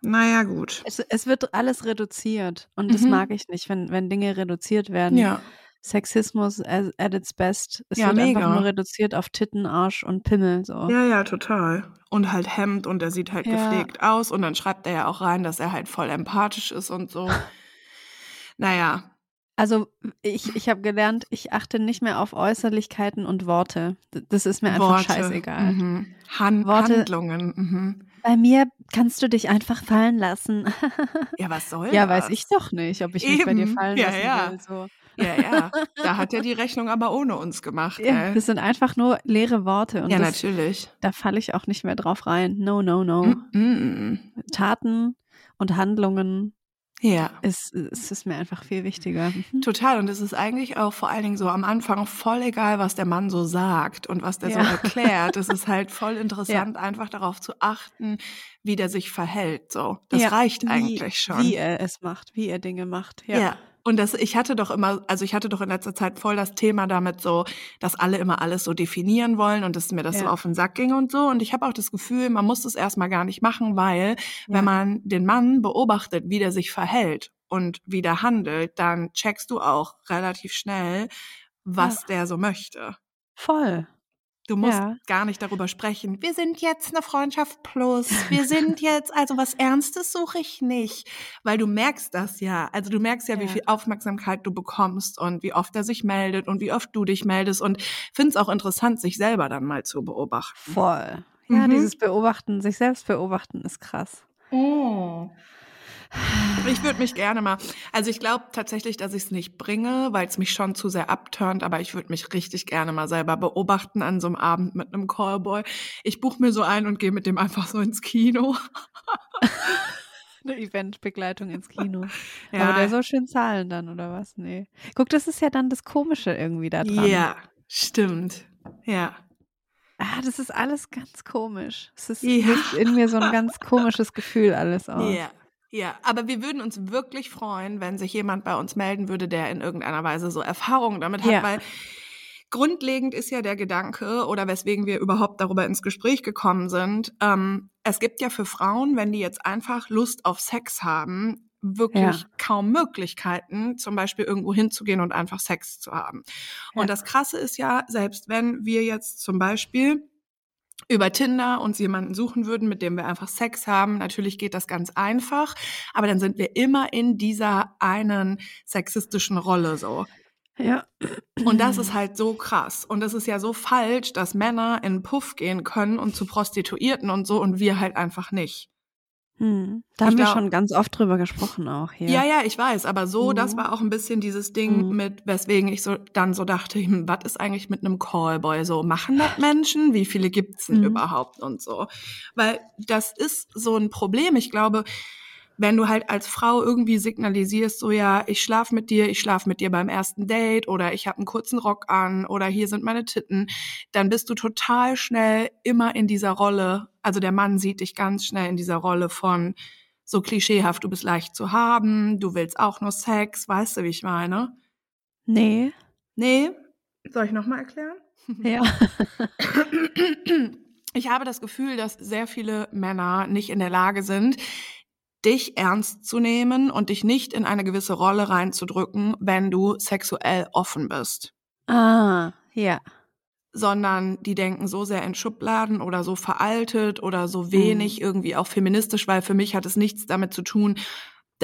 Naja, gut. Es, es wird alles reduziert und das Mhm. mag ich nicht, wenn, wenn Dinge reduziert werden. Ja. Sexismus at, its best. Es Ja, wird einfach mega. nur reduziert auf Titten, Arsch und Pimmel. So. Ja, ja, total. Und halt Hemd und er sieht halt Ja. gepflegt aus und dann schreibt er ja auch rein, dass er halt voll empathisch ist und so. Naja, Also ich, ich habe gelernt, ich achte nicht mehr auf Äußerlichkeiten und Worte. Das ist mir einfach Worte. scheißegal. Mhm. Han Worte- Handlungen. Mhm. Bei mir kannst du dich einfach fallen lassen. Ja, was soll ja, das? weiß ich doch nicht, ob ich mich bei dir Eben. fallen Ja, lassen ja. will. So. Ja, ja. Da hat er die Rechnung aber ohne uns gemacht. Ja, ey. das sind einfach nur leere Worte und ja das, natürlich. da falle ich auch nicht mehr drauf rein. No, no, no. Mm, mm, mm. Taten und Handlungen Ja. ist, ist, ist mir einfach viel wichtiger. Mhm. Total. Und es ist eigentlich auch vor allen Dingen so am Anfang voll egal, was der Mann so sagt und was der so Ja. erklärt. Es ist halt voll interessant, einfach darauf zu achten, wie der sich verhält. So, das Ja, reicht wie, eigentlich schon. Wie er es macht, wie er Dinge macht. Ja. Ja. Und das, ich hatte doch immer, also ich hatte doch in letzter Zeit voll das Thema damit so, dass alle immer alles so definieren wollen und dass mir das so Ja. auf den Sack ging und so. Und ich habe auch das Gefühl, man muss das erstmal gar nicht machen, weil Ja. wenn man den Mann beobachtet, wie der sich verhält und wie der handelt, dann checkst du auch relativ schnell, was der so möchte. Voll. Du musst Ja. gar nicht darüber sprechen. Wir sind jetzt eine Freundschaft plus. Wir sind jetzt, also was Ernstes suche ich nicht. Weil du merkst das ja. Also du merkst ja, wie Ja. viel Aufmerksamkeit du bekommst und wie oft er sich meldet und wie oft du dich meldest und find's auch interessant, sich selber dann mal zu beobachten. Voll. Ja, Mhm. dieses Beobachten, sich selbst beobachten ist krass. Ich würde mich gerne mal, also ich glaube tatsächlich, dass ich es nicht bringe, weil es mich schon zu sehr abturnt, aber ich würde mich richtig gerne mal selber beobachten an so einem Abend mit einem Callboy. Ich buche mir so ein und gehe mit dem einfach so ins Kino. Eine Eventbegleitung ins Kino. Ja. Aber der soll schön zahlen dann, oder was? Nee. Guck, das ist ja dann das Komische irgendwie da dran. Ja, stimmt. Ja. Ah, das ist alles ganz komisch. Es ist Ja. in mir so ein ganz komisches Gefühl alles aus. Ja. Ja, aber wir würden uns wirklich freuen, wenn sich jemand bei uns melden würde, der in irgendeiner Weise so Erfahrungen damit hat, Ja. weil grundlegend ist ja der Gedanke oder weswegen wir überhaupt darüber ins Gespräch gekommen sind. Ähm, es gibt ja für Frauen, wenn die jetzt einfach Lust auf Sex haben, wirklich Ja. kaum Möglichkeiten, zum Beispiel irgendwo hinzugehen und einfach Sex zu haben. Und Ja. das Krasse ist ja, selbst wenn wir jetzt zum Beispiel über Tinder uns jemanden suchen würden, mit dem wir einfach Sex haben. Natürlich geht das ganz einfach, aber dann sind wir immer in dieser einen sexistischen Rolle so. Ja. Und das ist halt so krass. Und das ist ja so falsch, dass Männer in Puff gehen können und zu Prostituierten und so und wir halt einfach nicht. Hm. Da Ich haben wir glaub- schon ganz oft drüber gesprochen auch hier. Ja, ja, ich weiß, aber so, das Mhm. war auch ein bisschen dieses Ding Mhm. mit, weswegen ich so dann so dachte, hm, was ist eigentlich mit einem Callboy so? Machen das Menschen? Wie viele gibt's denn Mhm. überhaupt und so? Weil das ist so ein Problem. Ich glaube, wenn du halt als Frau irgendwie signalisierst, so ja, ich schlaf mit dir, ich schlaf mit dir beim ersten Date oder ich habe einen kurzen Rock an oder hier sind meine Titten, dann bist du total schnell immer in dieser Rolle. Also der Mann sieht dich ganz schnell in dieser Rolle von so klischeehaft, du bist leicht zu haben, du willst auch nur Sex, weißt du, wie ich meine? Nee. Nee, soll ich nochmal erklären? Ja. Ich habe das Gefühl, dass sehr viele Männer nicht in der Lage sind, dich ernst zu nehmen und dich nicht in eine gewisse Rolle reinzudrücken, wenn du sexuell offen bist. ah, ja. Sondern die denken so sehr in Schubladen oder so veraltet oder so wenig irgendwie auch feministisch, weil für mich hat es nichts damit zu tun,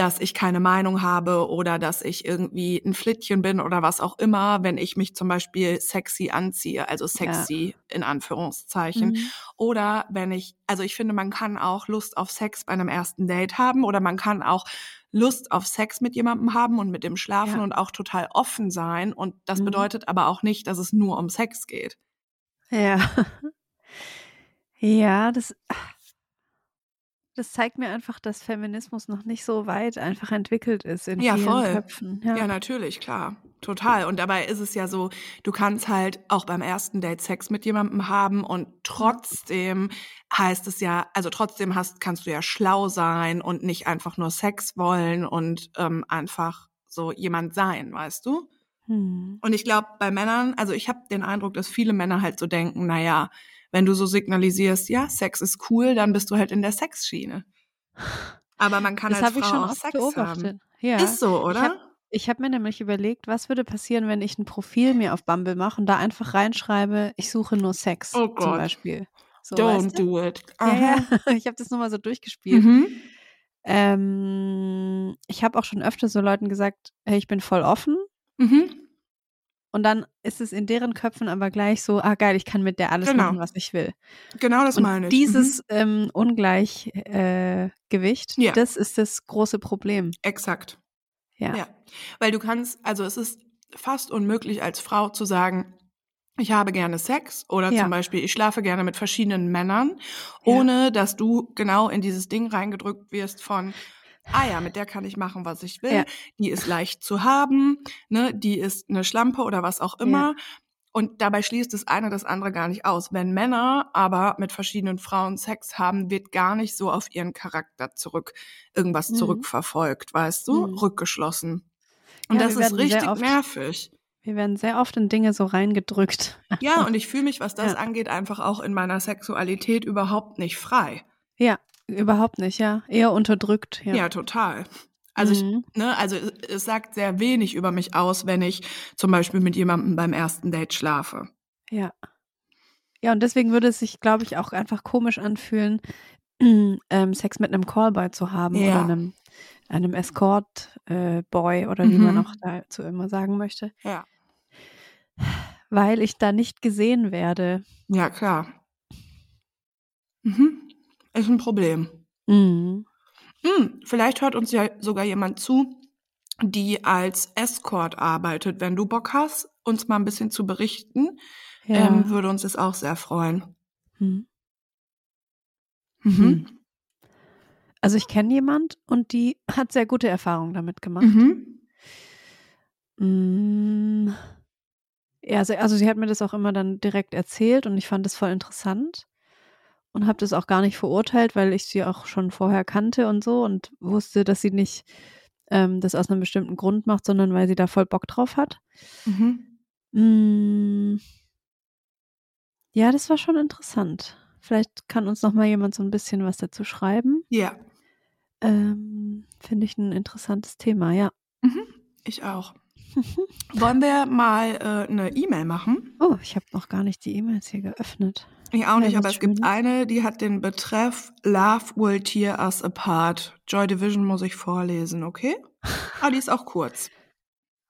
dass ich keine Meinung habe oder dass ich irgendwie ein Flittchen bin oder was auch immer, wenn ich mich zum Beispiel sexy anziehe, also sexy in Anführungszeichen. Mhm. Oder wenn ich, also ich finde, man kann auch Lust auf Sex bei einem ersten Date haben oder man kann auch Lust auf Sex mit jemandem haben und mit dem schlafen Ja. und auch total offen sein. Und das Mhm. bedeutet aber auch nicht, dass es nur um Sex geht. Ja. Ja, das, das zeigt mir einfach, dass Feminismus noch nicht so weit einfach entwickelt ist in Ja, vielen voll. Köpfen. Ja. Ja. natürlich, klar. Total. Und dabei ist es ja so, du kannst halt auch beim ersten Date Sex mit jemandem haben und trotzdem heißt es ja, also trotzdem hast, kannst du ja schlau sein und nicht einfach nur Sex wollen und ähm, einfach so jemand sein, weißt du? Hm. Und ich glaube, bei Männern, also ich habe den Eindruck, dass viele Männer halt so denken, naja, wenn du so signalisierst, ja, Sex ist cool, dann bist du halt in der Sexschiene. Aber man kann Das als habe ich Frau schon auch Sex beobachtet. haben. Ja. Ist so, Ich oder? habe ich hab mir nämlich überlegt, was würde passieren, wenn ich ein Profil mir auf Bumble mache und da einfach reinschreibe, ich suche nur Sex Oh zum Gott. Beispiel. So, Don't weißt du? do it. Ja, ja. Ich habe das nur mal so durchgespielt. Mhm. Ähm, ich habe auch schon öfter so Leuten gesagt, hey, ich bin voll offen. Mhm. Und dann ist es in deren Köpfen aber gleich so, ah geil, ich kann mit der alles Genau. machen, was ich will. Genau das Und meine ich. dieses ähm, Ungleichgewicht, äh, Ja. das ist das große Problem. Mhm. Exakt. Ja. Ja. Weil du kannst, also es ist fast unmöglich als Frau zu sagen, ich habe gerne Sex oder Ja. zum Beispiel, ich schlafe gerne mit verschiedenen Männern, Ja. ohne dass du genau in dieses Ding reingedrückt wirst von, ah ja, mit der kann ich machen, was ich will, Ja. die ist leicht zu haben, ne, die ist eine Schlampe oder was auch immer. Und dabei schließt das eine das andere gar nicht aus. Wenn Männer aber mit verschiedenen Frauen Sex haben, wird gar nicht so auf ihren Charakter zurück, irgendwas Mhm. zurückverfolgt, weißt du? Mhm. Rückgeschlossen. Und Ja, das ist richtig oft- nervig. Wir werden sehr oft in Dinge so reingedrückt. Ja, und ich fühle mich, was das Ja. angeht, einfach auch in meiner Sexualität überhaupt nicht frei. Ja, überhaupt nicht, ja. Eher unterdrückt, Ja, ja. total. Also ich, Mhm. ne, also es, sagt sehr wenig über mich aus, wenn ich zum Beispiel mit jemandem beim ersten Date schlafe. Ja. Ja, und deswegen würde es sich, glaube ich, auch einfach komisch anfühlen, ähm, Sex mit einem Callboy zu haben Ja. oder einem, einem Escort-Boy oder wie man Mhm. auch dazu immer sagen möchte, Ja. weil ich da nicht gesehen werde. Ja, klar. Mhm. Ist ein Problem. Mhm. Hm, vielleicht hört uns ja sogar jemand zu, die als Escort arbeitet. Wenn du Bock hast, uns mal ein bisschen zu berichten, Ja. ähm, würde uns das auch sehr freuen. Mhm. Mhm. Hm. Also ich kenne jemand und die hat sehr gute Erfahrungen damit gemacht. Mhm. Mm. Ja, also, also sie hat mir das auch immer dann direkt erzählt und ich fand das voll interessant. Und habe das auch gar nicht verurteilt, weil ich sie auch schon vorher kannte und so und wusste, dass sie nicht ähm, das aus einem bestimmten Grund macht, sondern weil sie da voll Bock drauf hat. Mhm. Mm. Ja, das war schon interessant. Vielleicht kann uns noch mal jemand so ein bisschen was dazu schreiben. Ja. Ähm, Finde ich ein interessantes Thema, ja. Mhm. Ich auch. Wollen wir mal äh, eine E-Mail machen? Oh, ich habe noch gar nicht die E-Mails hier geöffnet. Ich auch nicht, Ja, aber es gibt eine, die hat den Betreff Love will tear us apart. Joy Division muss ich vorlesen, okay? Ah, die ist auch kurz.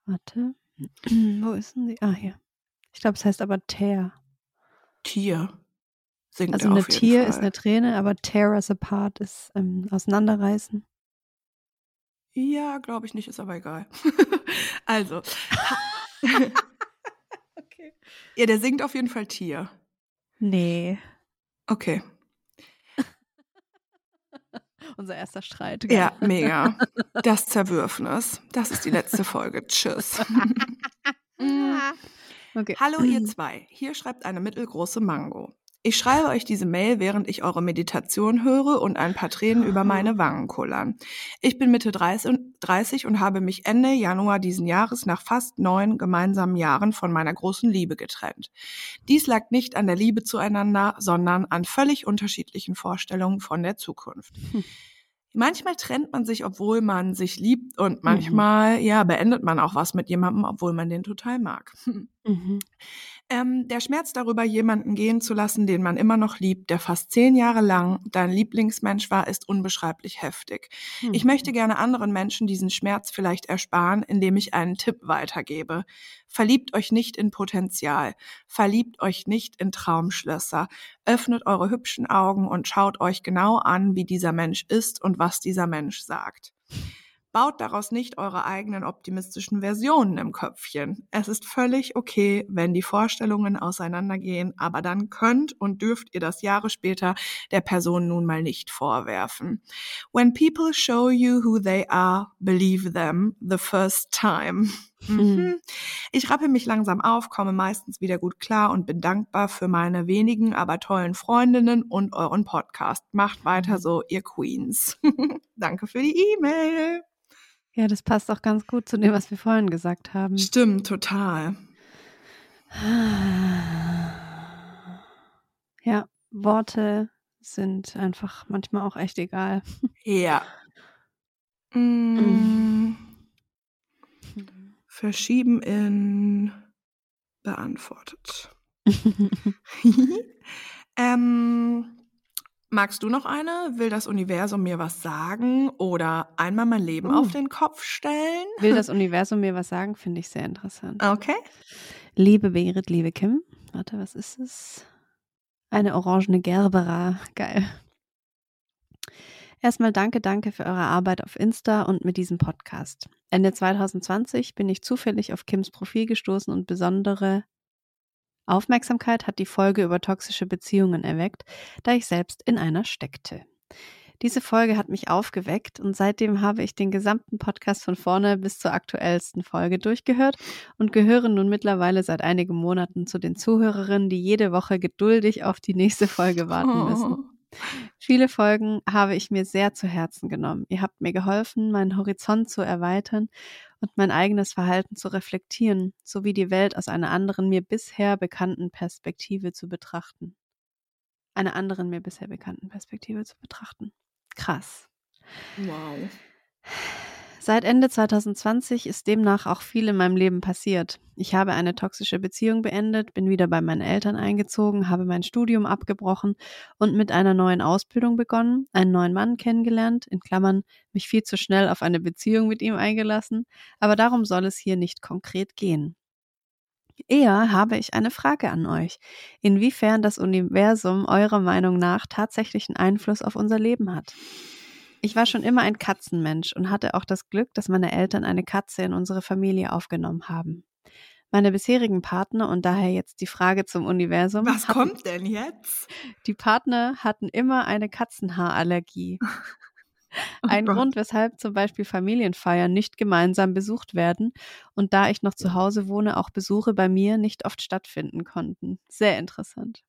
Warte. Wo ist denn die? Ah, hier. Ich glaube, es heißt aber Tear. Tier. Singt Also eine Tier Fall. ist eine Träne, aber Tear us apart ist ähm, auseinanderreißen. Ja, glaube ich nicht, ist aber egal. also. Okay. Ja, der singt auf jeden Fall Tier. Nee. Okay. Unser erster Streit. Ja, mega. Das Zerwürfnis. Das ist die letzte Folge. Tschüss. Mm. Okay. Hallo ihr zwei, hier schreibt eine mittelgroße Mango. Ich schreibe euch diese Mail, während ich eure Meditation höre und ein paar Tränen über meine Wangen kullern. Ich bin Mitte 30 und- 30 und habe mich Ende Januar diesen Jahres nach fast neun gemeinsamen Jahren von meiner großen Liebe getrennt. Dies lag nicht an der Liebe zueinander, sondern an völlig unterschiedlichen Vorstellungen von der Zukunft. Hm. Manchmal trennt man sich, obwohl man sich liebt und manchmal, ja, beendet man auch was mit jemandem, obwohl man den total mag. Mhm. Ähm, der Schmerz darüber, jemanden gehen zu lassen, den man immer noch liebt, der fast zehn Jahre lang dein Lieblingsmensch war, ist unbeschreiblich heftig. Ich möchte gerne anderen Menschen diesen Schmerz vielleicht ersparen, indem ich einen Tipp weitergebe. Verliebt euch nicht in Potenzial. Verliebt euch nicht in Traumschlösser. Öffnet eure hübschen Augen und schaut euch genau an, wie dieser Mensch ist und was dieser Mensch sagt. Baut daraus nicht eure eigenen optimistischen Versionen im Köpfchen. Es ist völlig okay, wenn die Vorstellungen auseinandergehen, aber dann könnt und dürft ihr das Jahre später der Person nun mal nicht vorwerfen. When people show you who they are, believe them the first time. Mhm. Ich rappe mich langsam auf, komme meistens wieder gut klar und bin dankbar für meine wenigen, aber tollen Freundinnen und euren Podcast. Macht weiter so, ihr Queens. Danke für die E-Mail. Ja, das passt auch ganz gut zu dem, was wir vorhin gesagt haben. Stimmt, total. Ja, Worte sind einfach manchmal auch echt egal. Ja. Mm, verschieben in beantwortet. ähm, magst du noch eine? Will das Universum mir was sagen oder einmal mein Leben Uh. auf den Kopf stellen? Will das Universum mir was sagen? Finde ich sehr interessant. Okay. Liebe Berit, liebe Kim. Warte, was ist es? Eine orangene Gerbera. Geil. Erstmal danke, danke für eure Arbeit auf Insta und mit diesem Podcast. Ende 2020 bin ich zufällig auf Kims Profil gestoßen und besondere Aufmerksamkeit hat die Folge über toxische Beziehungen erweckt, da ich selbst in einer steckte. Diese Folge hat mich aufgeweckt und seitdem habe ich den gesamten Podcast von vorne bis zur aktuellsten Folge durchgehört und gehöre nun mittlerweile seit einigen Monaten zu den Zuhörerinnen, die jede Woche geduldig auf die nächste Folge warten müssen. Viele Folgen habe ich mir sehr zu Herzen genommen. Ihr habt mir geholfen, meinen Horizont zu erweitern und mein eigenes Verhalten zu reflektieren, sowie die Welt aus einer anderen mir bisher bekannten Perspektive zu betrachten. Einer anderen mir bisher bekannten Perspektive zu betrachten. Krass. Wow. Seit Ende 2020 ist demnach auch viel in meinem Leben passiert. Ich habe eine toxische Beziehung beendet, bin wieder bei meinen Eltern eingezogen, habe mein Studium abgebrochen und mit einer neuen Ausbildung begonnen, einen neuen Mann kennengelernt, in Klammern mich viel zu schnell auf eine Beziehung mit ihm eingelassen, aber darum soll es hier nicht konkret gehen. Eher habe ich eine Frage an euch, inwiefern das Universum eurer Meinung nach tatsächlichen Einfluss auf unser Leben hat. Ich war schon immer ein Katzenmensch und hatte auch das Glück, dass meine Eltern eine Katze in unsere Familie aufgenommen haben. Meine bisherigen Partner und daher jetzt die Frage zum Universum. Was hatten, kommt denn jetzt? Die Partner hatten immer eine Katzenhaarallergie. Oh Ein Gott. Grund, weshalb zum Beispiel Familienfeiern nicht gemeinsam besucht werden und da ich noch zu Hause wohne, auch Besuche bei mir nicht oft stattfinden konnten. Sehr interessant.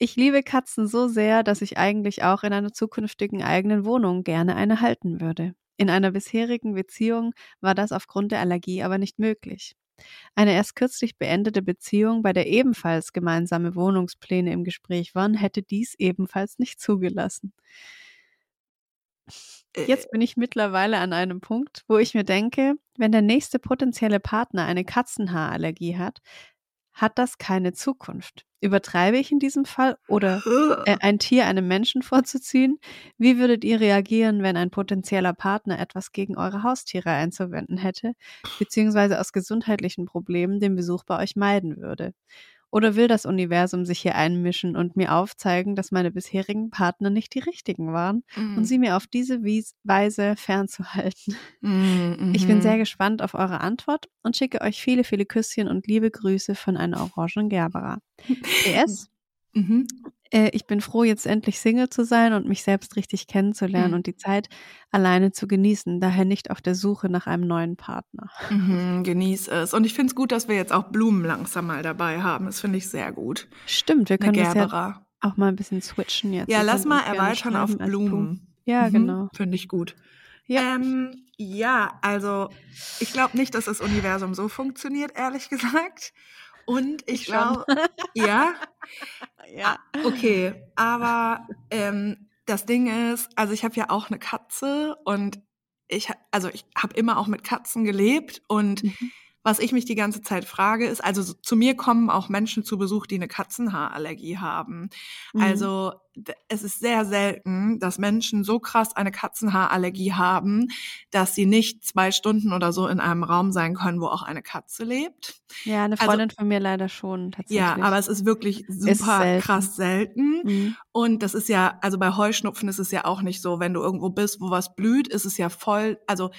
Ich liebe Katzen so sehr, dass ich eigentlich auch in einer zukünftigen eigenen Wohnung gerne eine halten würde. In einer bisherigen Beziehung war das aufgrund der Allergie aber nicht möglich. Eine erst kürzlich beendete Beziehung, bei der ebenfalls gemeinsame Wohnungspläne im Gespräch waren, hätte dies ebenfalls nicht zugelassen. Äh, Jetzt bin ich mittlerweile an einem Punkt, wo ich mir denke, wenn der nächste potenzielle Partner eine Katzenhaarallergie hat, hat das keine Zukunft. Übertreibe ich in diesem Fall oder äh, ein Tier einem Menschen vorzuziehen? Wie würdet ihr reagieren, wenn ein potenzieller Partner etwas gegen eure Haustiere einzuwenden hätte, beziehungsweise aus gesundheitlichen Problemen den Besuch bei euch meiden würde? Oder will das Universum sich hier einmischen und mir aufzeigen, dass meine bisherigen Partner nicht die richtigen waren und Mhm. sie mir auf diese Wies Weise fernzuhalten? Mhm, Ich bin mhm. sehr gespannt auf eure Antwort und schicke euch viele, viele Küsschen und liebe Grüße von einer orangen Gerbera. PS, Mhm. Äh, ich bin froh, jetzt endlich Single zu sein und mich selbst richtig kennenzulernen Mhm. und die Zeit alleine zu genießen, daher nicht auf der Suche nach einem neuen Partner. Mhm, genieß es. Und ich finde es gut, dass wir jetzt auch Blumen langsam mal dabei haben. Das finde ich sehr gut. Stimmt, wir können das ja auch mal ein bisschen switchen jetzt. Ja, Ihr lass mal erweitern auf als Blumen. Ja, Mhm, genau. Finde ich gut. Ja. Ähm, ja, also ich glaube nicht, dass das Universum so funktioniert, ehrlich gesagt. Und ich, Ich glaube, ja, ja. okay, aber ähm, das Ding ist, also ich habe ja auch eine Katze und ich, also ich habe immer auch mit Katzen gelebt und Mhm. Was ich mich die ganze Zeit frage, ist, also so- zu mir kommen auch Menschen zu Besuch, die eine Katzenhaarallergie haben. Mhm. Also es ist sehr selten, dass Menschen so krass eine Katzenhaarallergie haben, dass sie nicht zwei Stunden oder so in einem Raum sein können, wo auch eine Katze lebt. Ja, eine also- Freundin von mir leider schon tatsächlich. Ja, aber es ist wirklich Ist super selten. krass selten. Mhm. Und das ist ja, also bei Heuschnupfen ist es ja auch nicht so, wenn du irgendwo bist, wo was blüht, ist es ja voll, also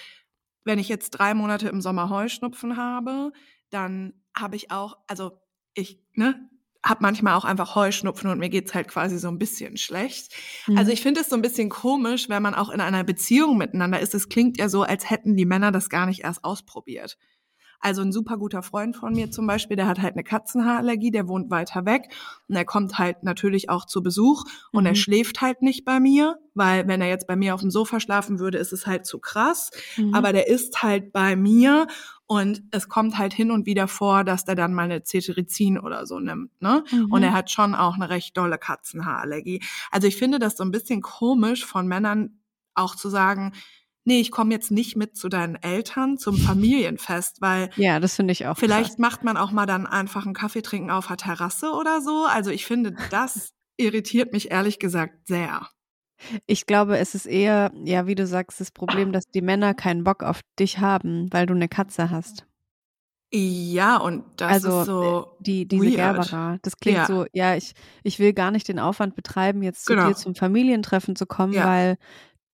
wenn ich jetzt drei Monate im Sommer Heuschnupfen habe, dann habe ich auch, also ich, ne, habe manchmal auch einfach Heuschnupfen und mir geht's halt quasi so ein bisschen schlecht. Mhm. Also ich finde es so ein bisschen komisch, wenn man auch in einer Beziehung miteinander ist. Es klingt ja so, als hätten die Männer das gar nicht erst ausprobiert. Also ein super guter Freund von mir zum Beispiel, der hat halt eine Katzenhaarallergie, der wohnt weiter weg und er kommt halt natürlich auch zu Besuch und er Mhm. schläft halt nicht bei mir, weil wenn er jetzt bei mir auf dem Sofa schlafen würde, ist es halt zu krass. Mhm. Aber der ist halt bei mir und es kommt halt hin und wieder vor, dass der dann mal eine Cetirizin oder so nimmt, ne? Mhm. Und er hat schon auch eine recht dolle Katzenhaarallergie. Also ich finde das so ein bisschen komisch von Männern auch zu sagen, nee, ich komme jetzt nicht mit zu deinen Eltern zum Familienfest, weil ja, das finde ich auch vielleicht krass. macht man auch mal dann einfach einen Kaffee trinken auf der Terrasse oder so. Also ich finde, das irritiert mich ehrlich gesagt sehr. Ich glaube, es ist eher, ja, wie du sagst, das Problem, dass die Männer keinen Bock auf dich haben, weil du eine Katze hast. Ja, und das also ist so äh, die, diese weird. Gerbera. Das klingt Ja. so, ja, ich, ich will gar nicht den Aufwand betreiben, jetzt zu Genau. dir zum Familientreffen zu kommen, Ja. weil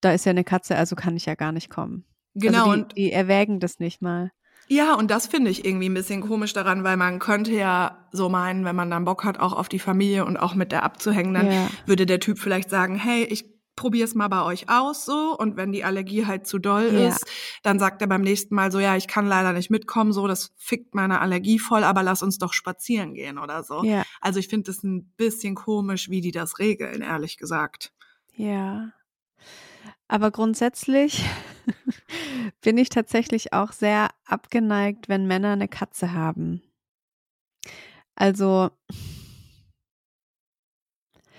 da ist ja eine Katze, also kann ich ja gar nicht kommen. Genau, Also die, und die erwägen das nicht mal. Ja, und das finde ich irgendwie ein bisschen komisch daran, weil man könnte ja so meinen, wenn man dann Bock hat, auch auf die Familie und auch mit der abzuhängen, dann Ja. würde der Typ vielleicht sagen, hey, ich probier's mal bei euch aus so und wenn die Allergie halt zu doll Ja. ist, dann sagt er beim nächsten Mal so, ja, ich kann leider nicht mitkommen, so, das fickt meine Allergie voll, aber lass uns doch spazieren gehen oder so. Ja, Also ich finde es ein bisschen komisch, wie die das regeln, ehrlich gesagt. ja. Aber grundsätzlich bin ich tatsächlich auch sehr abgeneigt, wenn Männer eine Katze haben. Also,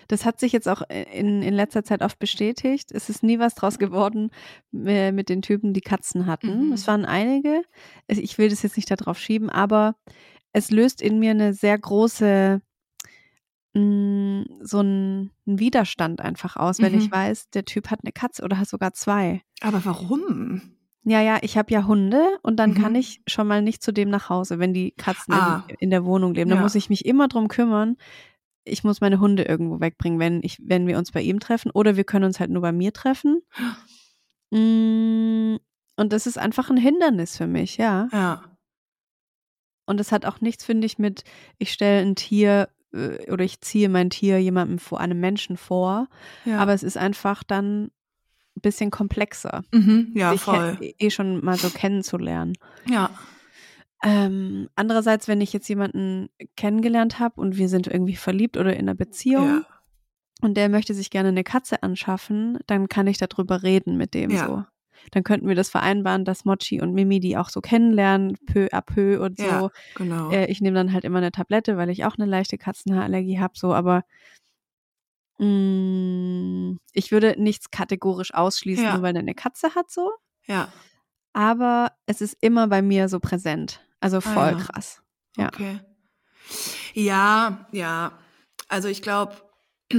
das hat sich jetzt auch in, in letzter Zeit oft bestätigt. Es ist nie was draus geworden äh, mit den Typen, die Katzen hatten. Mhm. Es waren einige. Ich will das jetzt nicht darauf schieben, aber es löst in mir eine sehr große, mh, so einen Widerstand einfach aus, wenn Mhm. ich weiß, der Typ hat eine Katze oder hat sogar zwei. Aber warum? Ja, ja, ich habe ja Hunde und dann kann Mhm. ich schon mal nicht zu dem nach Hause, wenn die Katzen Ah. in, in der Wohnung leben. Da Ja. muss ich mich immer drum kümmern. Ich muss meine Hunde irgendwo wegbringen, wenn ich, wenn wir uns bei ihm treffen oder wir können uns halt nur bei mir treffen. Mm, Und das ist einfach ein Hindernis für mich, ja. Ja. Und das hat auch nichts, finde ich, mit, ich stelle ein Tier oder ich ziehe mein Tier jemandem vor, einem Menschen vor. ja. Aber es ist einfach dann ein bisschen komplexer, mhm, ja, sich voll. eh schon mal so kennenzulernen. Ja. Ähm, andererseits, wenn ich jetzt jemanden kennengelernt habe und wir sind irgendwie verliebt oder in einer Beziehung Ja. und der möchte sich gerne eine Katze anschaffen, dann kann ich darüber reden mit dem Ja. so. Dann könnten wir das vereinbaren, dass Mochi und Mimi die auch so kennenlernen, peu à peu und so. Ja, genau. Äh, ich nehme dann halt immer eine Tablette, weil ich auch eine leichte Katzenhaarallergie habe, so, aber mh, ich würde nichts kategorisch ausschließen, Ja. nur weil er eine Katze hat, so. ja. Aber es ist immer bei mir so präsent. Also voll Ah, ja. krass. Ja. Okay. Ja, ja. Also ich glaube,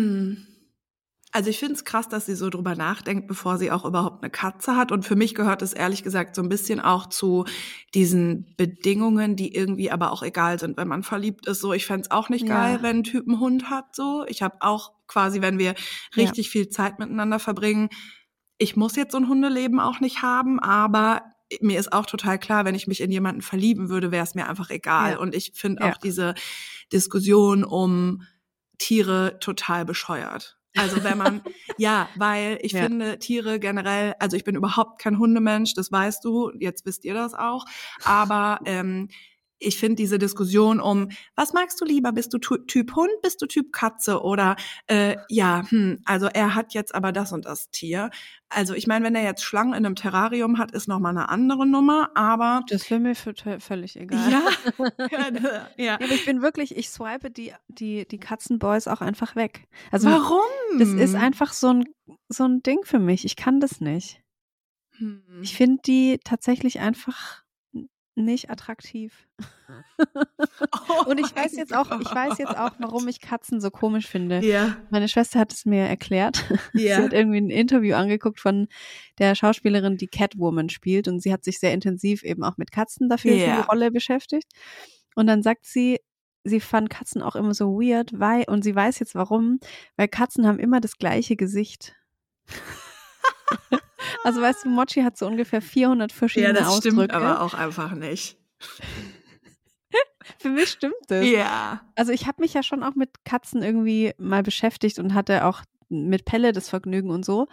also ich finde es krass, dass sie so drüber nachdenkt, bevor sie auch überhaupt eine Katze hat. Und für mich gehört es ehrlich gesagt so ein bisschen auch zu diesen Bedingungen, die irgendwie aber auch egal sind, wenn man verliebt ist. So, ich fände es auch nicht Ja. geil, wenn ein Typ einen Hund hat. So, ich habe auch quasi, wenn wir richtig viel Zeit miteinander verbringen, ich muss jetzt so ein Hundeleben auch nicht haben, aber mir ist auch total klar, wenn ich mich in jemanden verlieben würde, wäre es mir einfach egal. Ja. Und ich finde Ja. auch diese Diskussion um Tiere total bescheuert. Also wenn man, ja, weil ich Ja. finde Tiere generell, also ich bin überhaupt kein Hundemensch, das weißt du, jetzt wisst ihr das auch, aber ähm, ich finde diese Diskussion um, was magst du lieber? Bist du Typ Hund, bist du Typ Katze? Oder äh, ja, hm, also er hat jetzt aber das und das Tier. Also ich meine, wenn er jetzt Schlangen in einem Terrarium hat, ist noch mal eine andere Nummer, aber Das wäre mir völlig egal. ja, ja, ja. Ja, aber ich bin wirklich, ich swipe die, die, die Katzenboys auch einfach weg. Also Warum? das ist einfach so ein, so ein Ding für mich. Ich kann das nicht. Hm. Ich finde die tatsächlich einfach nicht attraktiv. Oh Und ich weiß mein jetzt auch, ich weiß jetzt auch, warum ich Katzen so komisch finde. Ja, Meine Schwester hat es mir erklärt. Sie ja. hat irgendwie ein Interview angeguckt von der Schauspielerin, die Catwoman spielt. Und sie hat sich sehr intensiv eben auch mit Katzen dafür für Ja. die Rolle beschäftigt. Und dann sagt sie, sie fand Katzen auch immer so weird, weil, und sie weiß jetzt warum, weil Katzen haben immer das gleiche Gesicht. Also weißt du, Mochi hat so ungefähr 400 Ja, verschiedene das Ausdrücke. stimmt aber auch einfach nicht. Für mich stimmt das. Ja. Also ich habe mich ja schon auch mit Katzen irgendwie mal beschäftigt und hatte auch mit Pelle das Vergnügen und so.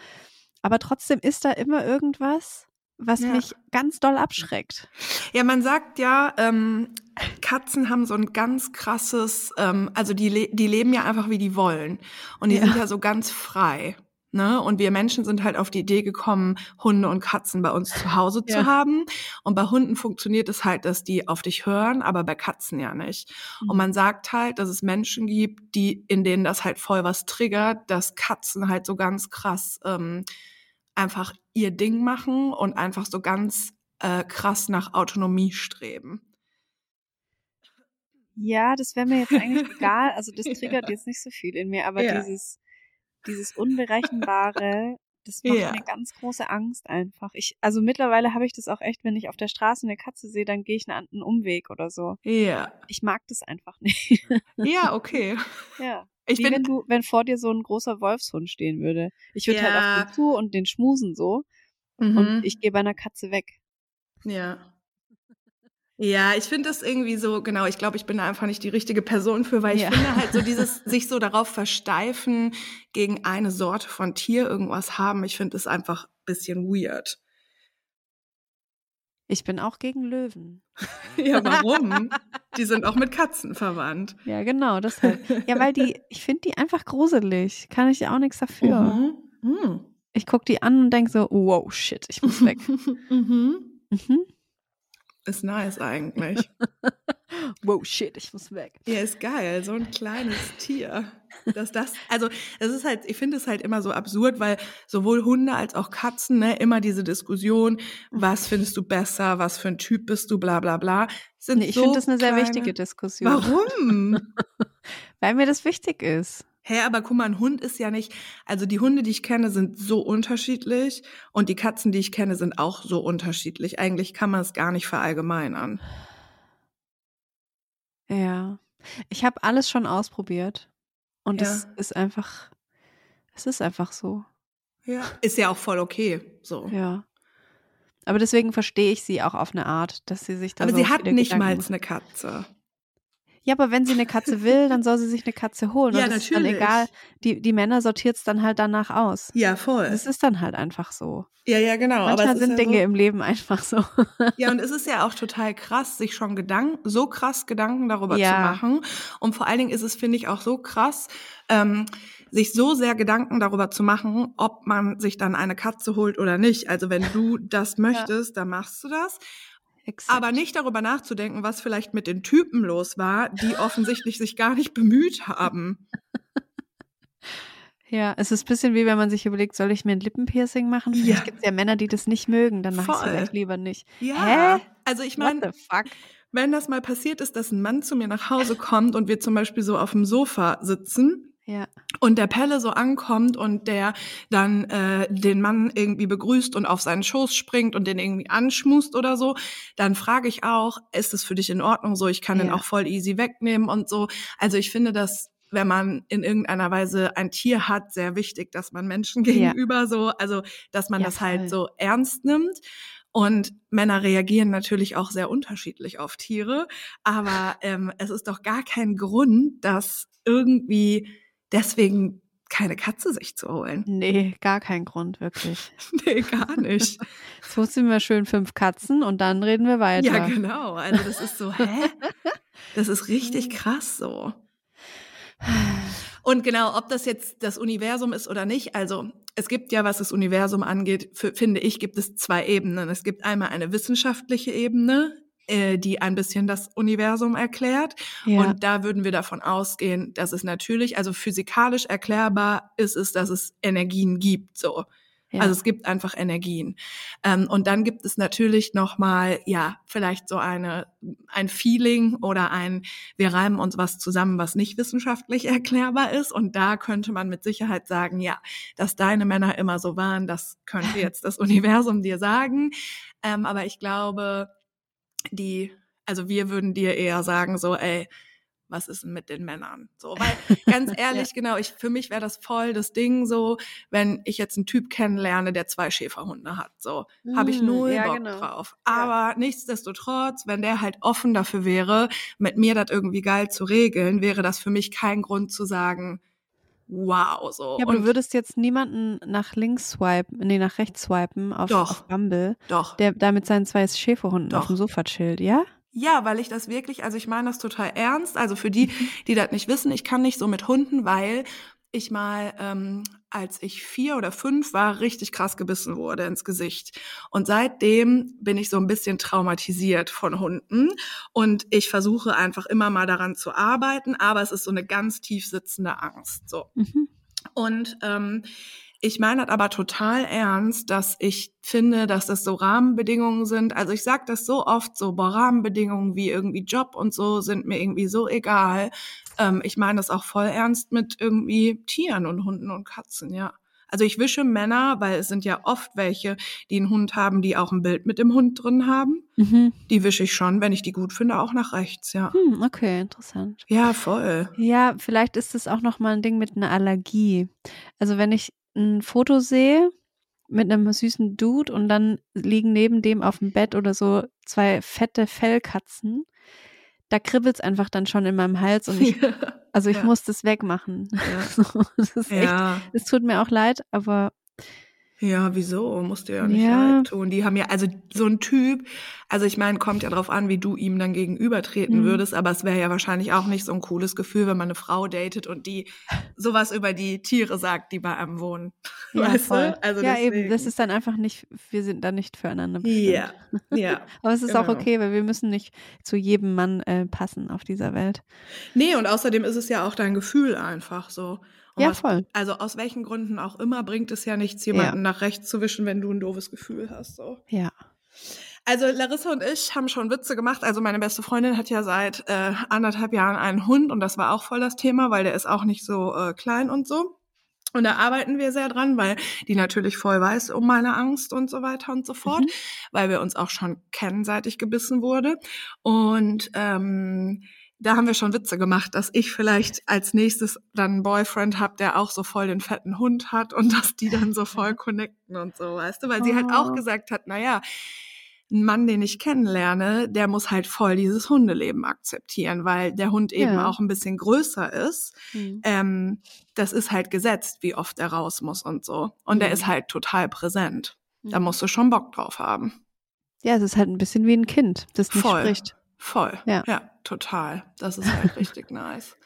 Aber trotzdem ist da immer irgendwas, was Ja. mich ganz doll abschreckt. Ja, man sagt ja, ähm, Katzen haben so ein ganz krasses, ähm, also die, le die leben ja einfach wie die wollen. Und die Ja. sind ja so ganz frei. Ne? Und wir Menschen sind halt auf die Idee gekommen, Hunde und Katzen bei uns zu Hause Ja. zu haben. Und bei Hunden funktioniert es halt, dass die auf dich hören, aber bei Katzen ja nicht. Mhm. Und man sagt halt, dass es Menschen gibt, die, in denen das halt voll was triggert, dass Katzen halt so ganz krass ähm, einfach ihr Ding machen und einfach so ganz äh, krass nach Autonomie streben. Ja, das wäre mir jetzt eigentlich egal. Also das triggert jetzt nicht so viel in mir, aber Ja. dieses, dieses Unberechenbare, das macht Ja. mir ganz große Angst einfach. Ich, also mittlerweile habe ich das auch echt, wenn ich auf der Straße eine Katze sehe, dann gehe ich einen, einen Umweg oder so. Ja. Ich mag das einfach nicht. Ja, okay. ja. Ich Wie bin wenn du, wenn vor dir so ein großer Wolfshund stehen würde. Ich würde halt Ja. auf den zu und den schmusen so mhm. und ich gehe bei einer Katze weg. Ja. Ja, ich finde das irgendwie so, genau, ich glaube, ich bin da einfach nicht die richtige Person für, weil ich Ja. finde halt so dieses, sich so darauf versteifen, gegen eine Sorte von Tier irgendwas haben, ich finde das einfach ein bisschen weird. Ich bin auch gegen Löwen. Ja, warum? die sind auch mit Katzen verwandt. Ja, genau, deshalb. Ja, weil die, ich finde die einfach gruselig. Kann ich auch nichts dafür. Mhm. Mhm. Ich gucke die an und denke so, wow, shit, ich muss weg. mhm. mhm. Ist nice eigentlich. Wow, shit, ich muss weg. Ja, ist geil, so ein kleines Tier. Dass das, also es ist halt, ich finde es halt immer so absurd, weil sowohl Hunde als auch Katzen, ne, immer diese Diskussion, was findest du besser, was für ein Typ bist du, bla bla bla. Sind Nee, ich so finde das eine sehr kleine- wichtige Diskussion. Warum? Weil mir das wichtig ist. Hä, aber guck mal, ein Hund ist ja nicht, also die Hunde, die ich kenne, sind so unterschiedlich und die Katzen, die ich kenne, sind auch so unterschiedlich. Eigentlich kann man es gar nicht verallgemeinern. Ja. Ich habe alles schon ausprobiert. Und Ja. es ist einfach, es ist einfach so. Ja. Ist ja auch voll okay, so. Ja. Aber deswegen verstehe ich sie auch auf eine Art, dass sie sich da aber so sie hat nicht Gedanken mal eine Katze. Ja, aber wenn sie eine Katze will, dann soll sie sich eine Katze holen. Ja, und das ist dann natürlich. egal. Die, die Männer sortiert es dann halt danach aus. Ja, voll. Das ist dann halt einfach so. Ja, ja, genau. Manchmal aber sind ja Dinge so, im Leben einfach so. Ja, und es ist ja auch total krass, sich schon Gedanken, so krass Gedanken darüber Ja. zu machen. Und vor allen Dingen ist es, finde ich, auch so krass, ähm, sich so sehr Gedanken darüber zu machen, ob man sich dann eine Katze holt oder nicht. Also wenn du das möchtest, dann machst du das. Exakt. Aber nicht darüber nachzudenken, was vielleicht mit den Typen los war, die offensichtlich sich gar nicht bemüht haben. Ja, es ist ein bisschen wie wenn man sich überlegt, soll ich mir ein Lippenpiercing machen? Vielleicht Ja. gibt es ja Männer, die das nicht mögen, dann mache ich es vielleicht lieber nicht. Ja. Hä? Also ich meine, wenn das mal passiert ist, dass ein Mann zu mir nach Hause kommt und wir zum Beispiel so auf dem Sofa sitzen Ja. Und der Pelle so ankommt und der dann äh, den Mann irgendwie begrüßt und auf seinen Schoß springt und den irgendwie anschmust oder so, dann frage ich auch, ist es für dich in Ordnung so? Ich kann den Ja. auch voll easy wegnehmen und so. Also ich finde das, wenn man in irgendeiner Weise ein Tier hat, sehr wichtig, dass man Menschen Ja. gegenüber so, also dass man Ja, das halt voll. so ernst nimmt. Und Männer reagieren natürlich auch sehr unterschiedlich auf Tiere, aber ähm, es ist doch gar kein Grund, dass irgendwie deswegen keine Katze sich zu holen. Nee, gar kein Grund, wirklich. Nee, gar nicht. Jetzt wussten wir schön fünf Katzen und dann reden wir weiter. ja, genau. Also das ist so, hä? Das ist richtig krass so. Und genau, ob das jetzt das Universum ist oder nicht, also es gibt ja, was das Universum angeht, für, finde ich, gibt es zwei Ebenen. Es gibt einmal eine wissenschaftliche Ebene, äh, die ein bisschen das Universum erklärt. Ja. Und da würden wir davon ausgehen, dass es natürlich, also physikalisch erklärbar ist es, dass es Energien gibt, so. ja. Also es gibt einfach Energien. Ähm, und dann gibt es natürlich nochmal, ja, vielleicht so eine, ein Feeling oder ein, wir reimen uns was zusammen, was nicht wissenschaftlich erklärbar ist. Und da könnte man mit Sicherheit sagen, ja, dass deine Männer immer so waren, das könnte jetzt das Universum dir sagen. Ähm, aber ich glaube, die, also wir würden dir eher sagen, so, ey, was ist denn mit den Männern? So, weil ganz ehrlich, genau, ich für mich wäre das voll das Ding so, wenn ich jetzt einen Typ kennenlerne, der zwei Schäferhunde hat, so habe ich Mm, null ja, Bock genau. drauf. Aber nichtsdestotrotz, wenn der halt offen dafür wäre, mit mir das irgendwie geil zu regeln, wäre das für mich kein Grund zu sagen, wow, so. ja, aber Und du würdest jetzt niemanden nach links swipen, nee, nach rechts swipen auf, Doch. auf Bumble, doch. der da mit seinen zwei Schäferhunden auf Doch. dem Sofa chillt, ja? Ja, weil ich das wirklich, also ich meine das total ernst. Also für die, die das nicht wissen, ich kann nicht so mit Hunden, weil ich mal, ähm, als ich vier oder fünf war, richtig krass gebissen wurde ins Gesicht. Und seitdem bin ich so ein bisschen traumatisiert von Hunden. Und ich versuche einfach immer mal daran zu arbeiten, aber es ist so eine ganz tief sitzende Angst. So. Mhm. Und ähm, ich meine das aber total ernst, dass ich finde, dass das so Rahmenbedingungen sind. Also ich sage das so oft, so boah, Rahmenbedingungen wie irgendwie Job und so sind mir irgendwie so egal. Ähm, ich meine das auch voll ernst mit irgendwie Tieren und Hunden und Katzen, ja. Also ich wische Männer, weil es sind ja oft welche, die einen Hund haben, die auch ein Bild mit dem Hund drin haben. Mhm. Die wische ich schon, wenn ich die gut finde, auch nach rechts, ja. Hm, okay, interessant. Ja, voll. Ja, vielleicht ist es auch noch mal ein Ding mit einer Allergie. Also wenn ich ein Foto sehe mit einem süßen Dude und dann liegen neben dem auf dem Bett oder so zwei fette Fellkatzen, da kribbelt's einfach dann schon in meinem Hals und ich, also ich Ja. muss das wegmachen. Ja. So, das ist echt, Ja. es tut mir auch leid, aber Ja, wieso? Musst dir ja nicht Ja. leid tun. Die haben ja, also so ein Typ, also ich meine, kommt ja drauf an, wie du ihm dann gegenübertreten Mhm. würdest, aber es wäre ja wahrscheinlich auch nicht so ein cooles Gefühl, wenn man eine Frau datet und die sowas über die Tiere sagt, die bei einem wohnen. ja, Weißt voll. du? Also ja, eben, das deswegen. ist dann einfach nicht, wir sind dann nicht füreinander bestimmt. Ja, ja. Aber es ist auch genau. okay, weil wir müssen nicht zu jedem Mann äh, passen auf dieser Welt. Nee, und außerdem ist es ja auch dein Gefühl einfach so. Und Ja, was, voll. Also aus welchen Gründen auch immer bringt es ja nichts, jemanden nach rechts zu wischen, wenn du ein doofes Gefühl hast. So. Ja. Also Larissa und ich haben schon Witze gemacht. Also meine beste Freundin hat ja seit äh, anderthalb Jahren einen Hund und das war auch voll das Thema, weil der ist auch nicht so äh, klein und so. Und da arbeiten wir sehr dran, weil die natürlich voll weiß um meine Angst und so weiter und so fort, Mhm. weil wir uns auch schon kennen, seit ich gebissen wurde. Und ähm, da haben wir schon Witze gemacht, dass ich vielleicht als nächstes dann einen Boyfriend habe, der auch so voll den fetten Hund hat und dass die dann so voll connecten und so, weißt du? Weil sie halt auch Oh. gesagt hat, na ja, ein Mann, den ich kennenlerne, der muss halt voll dieses Hundeleben akzeptieren, weil der Hund eben Ja. auch ein bisschen größer ist. Mhm. Ähm, das ist halt gesetzt, wie oft er raus muss und so. Und der Mhm. ist halt total präsent. Da Mhm. musst du schon Bock drauf haben. Ja, es ist halt ein bisschen wie ein Kind, das nicht Voll. spricht. Voll. Ja. ja total. Das ist halt richtig nice.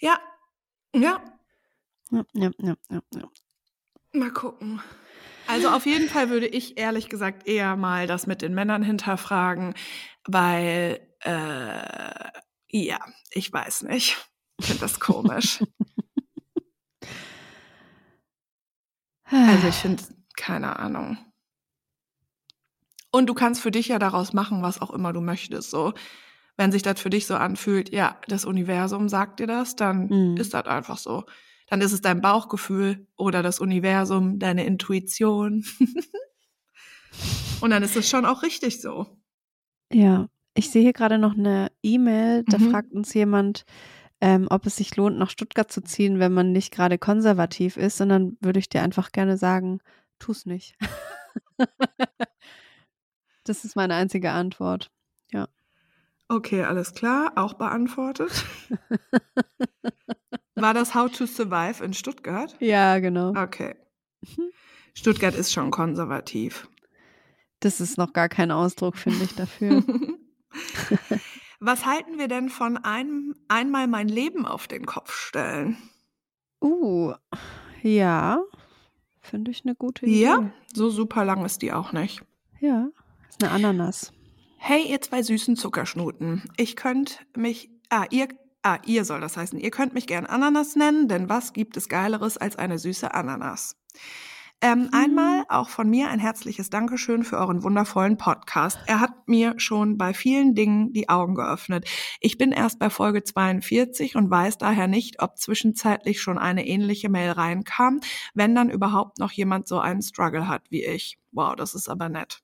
Ja, ja, Ja, ja, ja, ja, ja. mal gucken. Also auf jeden Fall würde ich ehrlich gesagt eher mal das mit den Männern hinterfragen, weil, äh, ja, ich weiß nicht. Ich finde das komisch. Also ich finde, keine Ahnung. Und du kannst für dich ja daraus machen, was auch immer du möchtest. So, wenn sich das für dich so anfühlt, ja, das Universum sagt dir das, dann Mhm. ist das einfach so. Dann ist es dein Bauchgefühl oder das Universum, deine Intuition. Und dann ist es schon auch richtig so. Ja, ich sehe hier gerade noch eine E-Mail, da Mhm. fragt uns jemand, ähm, ob es sich lohnt, nach Stuttgart zu ziehen, wenn man nicht gerade konservativ ist. Und dann würde ich dir einfach gerne sagen, tu's nicht. das ist meine einzige Antwort. Okay, alles klar, auch beantwortet. War das How to Survive in Stuttgart? Ja, genau. Okay. Mhm. Stuttgart ist schon konservativ. Das ist noch gar kein Ausdruck, finde ich, dafür. Was halten wir denn von einem einmal mein Leben auf den Kopf stellen? uh, ja, finde ich eine gute Idee. Ja, so super lang ist die auch nicht. Ja, ist eine Ananas. Hey, ihr zwei süßen Zuckerschnuten. Ich könnt mich, ah, ihr, ah, ihr soll das heißen. Ihr könnt mich gern Ananas nennen, denn was gibt es Geileres als eine süße Ananas? Ähm, einmal auch von mir ein herzliches Dankeschön für euren wundervollen Podcast. Er hat mir schon bei vielen Dingen die Augen geöffnet. Ich bin erst bei Folge 42 und weiß daher nicht, ob zwischenzeitlich schon eine ähnliche Mail reinkam, wenn dann überhaupt noch jemand so einen Struggle hat wie ich. Wow, das ist aber nett.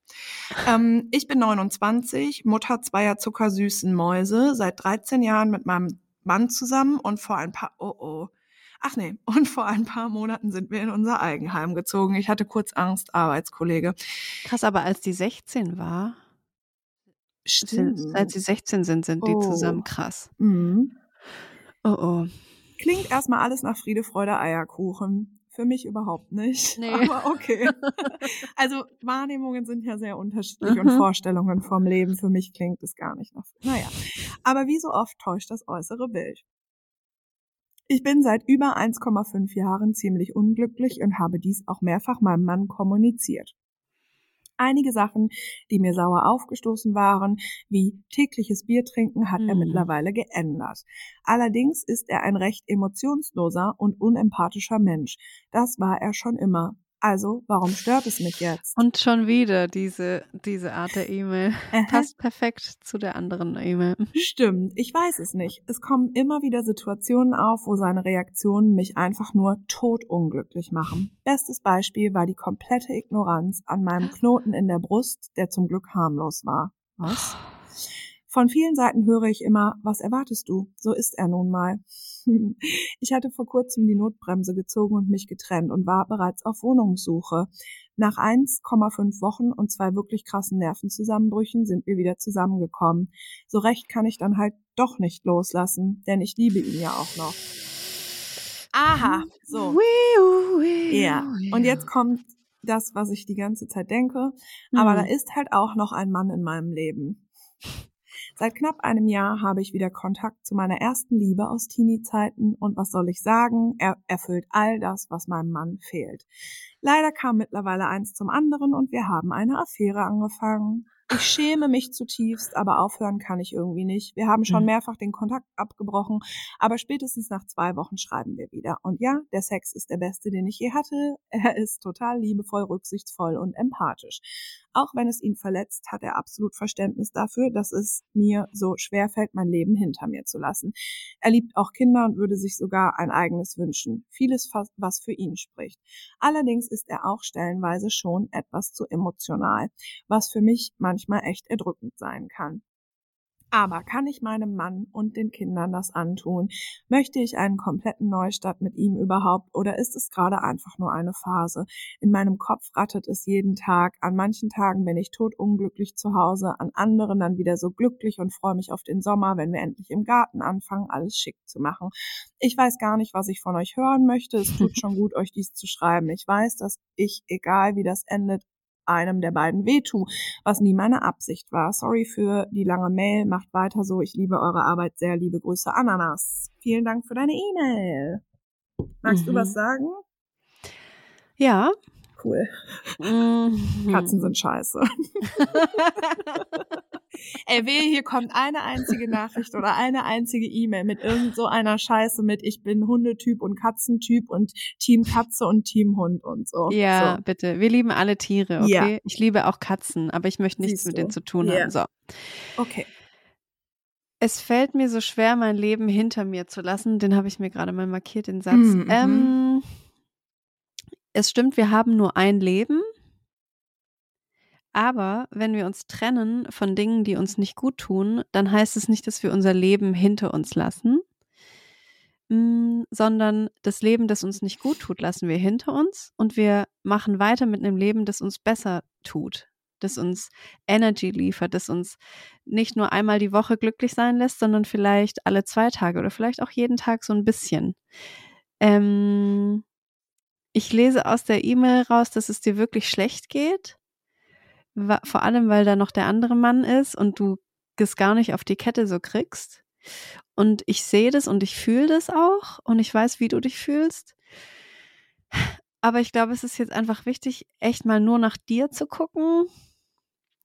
Ähm, ich bin 29, Mutter zweier zuckersüßen Mäuse, seit 13 Jahren mit meinem Mann zusammen und vor ein paar, oh oh, ach nee, und vor ein paar Monaten sind wir in unser Eigenheim gezogen. Ich hatte kurz Angst, Arbeitskollege. Krass, aber als die 16 war, sind, seit sie 16 sind, sind die Oh. zusammen krass. Mhm. Oh oh. Klingt erstmal alles nach Friede, Freude, Eierkuchen. Für mich überhaupt nicht. Nee. Aber okay. also Wahrnehmungen sind ja sehr unterschiedlich und Mhm. Vorstellungen vom Leben. Für mich klingt es gar nicht nach. Naja. Aber wie so oft täuscht das äußere Bild. Ich bin seit über 1,5 Jahren ziemlich unglücklich und habe dies auch mehrfach meinem Mann kommuniziert. Einige Sachen, die mir sauer aufgestoßen waren, wie tägliches Bier trinken, hat er Mhm. mittlerweile geändert. Allerdings ist er ein recht emotionsloser und unempathischer Mensch. Das war er schon immer. Also, warum stört es mich jetzt? Und schon wieder diese, diese Art der E-Mail. Aha. Passt perfekt zu der anderen E-Mail. Stimmt, ich weiß es nicht. Es kommen immer wieder Situationen auf, wo seine Reaktionen mich einfach nur totunglücklich machen. Bestes Beispiel war die komplette Ignoranz an meinem Knoten in der Brust, der zum Glück harmlos war. Was? Von vielen Seiten höre ich immer, was erwartest du? So ist er nun mal. Ich hatte vor kurzem die Notbremse gezogen und mich getrennt und war bereits auf Wohnungssuche. Nach 1,5 Wochen und zwei wirklich krassen Nervenzusammenbrüchen sind wir wieder zusammengekommen. So recht kann ich dann halt doch nicht loslassen, denn ich liebe ihn ja auch noch. Aha, so. Ja, und jetzt kommt das, was ich die ganze Zeit denke. Aber Mhm. da ist halt auch noch ein Mann in meinem Leben. Seit knapp einem Jahr habe ich wieder Kontakt zu meiner ersten Liebe aus Teenie-Zeiten und was soll ich sagen, er erfüllt all das, was meinem Mann fehlt. Leider kam mittlerweile eins zum anderen und wir haben eine Affäre angefangen. Ich schäme mich zutiefst, aber aufhören kann ich irgendwie nicht. Wir haben schon Mhm. mehrfach den Kontakt abgebrochen, aber spätestens nach zwei Wochen schreiben wir wieder. Und ja, der Sex ist der beste, den ich je hatte. Er ist total liebevoll, rücksichtsvoll und empathisch. Auch wenn es ihn verletzt, hat er absolut Verständnis dafür, dass es mir so schwer fällt, mein Leben hinter mir zu lassen. Er liebt auch Kinder und würde sich sogar ein eigenes wünschen. Vieles, was für ihn spricht. Allerdings ist er auch stellenweise schon etwas zu emotional, was für mich manchmal echt erdrückend sein kann. Aber kann ich meinem Mann und den Kindern das antun? Möchte ich einen kompletten Neustart mit ihm überhaupt oder ist es gerade einfach nur eine Phase? In meinem Kopf rattet es jeden Tag. An manchen Tagen bin ich totunglücklich zu Hause, an anderen dann wieder so glücklich und freue mich auf den Sommer, wenn wir endlich im Garten anfangen, alles schick zu machen. Ich weiß gar nicht, was ich von euch hören möchte. Es tut schon gut, euch dies zu schreiben. Ich weiß, dass ich, egal wie das endet, einem der beiden wehtue, was nie meine Absicht war. Sorry für die lange Mail, macht weiter so. Ich liebe eure Arbeit sehr. Liebe Grüße, Ananas. Vielen Dank für deine E-Mail. Magst mhm. du was sagen? Ja. Cool. Mhm. Katzen sind scheiße. Ey, wehe, hier kommt eine einzige Nachricht oder eine einzige E-Mail mit irgend so einer Scheiße mit ich bin Hundetyp und Katzentyp und Team Katze und Team Hund und so. Ja, so. bitte. Wir lieben alle Tiere, okay? Ja. Ich liebe auch Katzen, aber ich möchte nichts Siehst mit denen zu tun yeah. haben. So. Okay. Es fällt mir so schwer, mein Leben hinter mir zu lassen. Den habe ich mir gerade mal markiert, den Satz. Mhm. Ähm, es stimmt, wir haben nur ein Leben. Aber wenn wir uns trennen von Dingen, die uns nicht gut tun, dann heißt es nicht, dass wir unser Leben hinter uns lassen, mm, sondern das Leben, das uns nicht gut tut, lassen wir hinter uns und wir machen weiter mit einem Leben, das uns besser tut, das uns Energy liefert, das uns nicht nur einmal die Woche glücklich sein lässt, sondern vielleicht alle zwei Tage oder vielleicht auch jeden Tag so ein bisschen. Ähm, ich lese aus der E-Mail raus, dass es dir wirklich schlecht geht vor allem weil da noch der andere Mann ist und du es gar nicht auf die Kette so kriegst. Und ich sehe das und ich fühle das auch und ich weiß, wie du dich fühlst. Aber ich glaube, es ist jetzt einfach wichtig, echt mal nur nach dir zu gucken.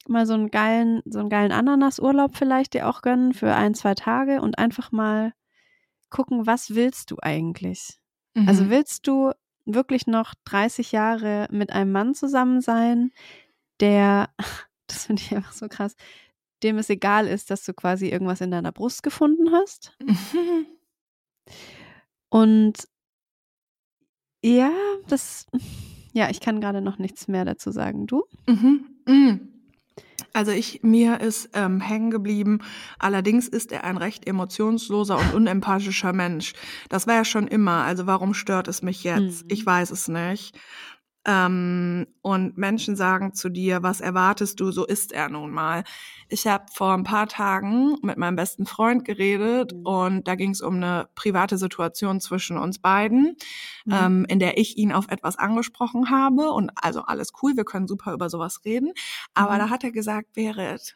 Mal so einen geilen, so einen geilen Ananasurlaub vielleicht dir auch gönnen für ein, zwei Tage und einfach mal gucken, was willst du eigentlich? Also mhm. Also willst du wirklich noch 30 Jahre mit einem Mann zusammen sein, der, das finde ich einfach so krass, dem es egal ist, dass du quasi irgendwas in deiner Brust gefunden hast. Und ja, das, ja, ich kann gerade noch nichts mehr dazu sagen. Du? Mhm. Mhm. Also ich, mir ist ähm, hängen geblieben, allerdings ist er ein recht emotionsloser und unempathischer Mensch. Das war ja schon immer, also warum stört es mich jetzt? Mhm. Ich weiß es nicht. Ähm, und Menschen sagen zu dir, was erwartest du, so ist er nun mal. Ich habe vor ein paar Tagen mit meinem besten Freund geredet mhm. und da ging es um eine private Situation zwischen uns beiden, mhm. ähm, in der ich ihn auf etwas angesprochen habe und also alles cool, wir können super über sowas reden. Aber mhm. da hat er gesagt, Berit,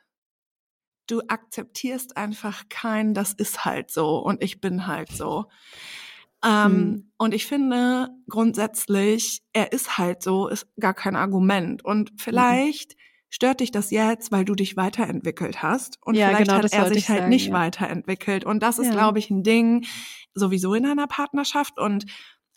du akzeptierst einfach kein, das ist halt so und ich bin halt so. Ähm, mhm. Und ich finde grundsätzlich, er ist halt so, ist gar kein Argument. Und mhm. vielleicht mhm. stört dich das jetzt, weil du dich weiterentwickelt hast. Und ja, vielleicht genau, hat er sich halt sagen, nicht ja. weiterentwickelt. Und das ist, ja. glaube ich, ein Ding sowieso in einer Partnerschaft. Und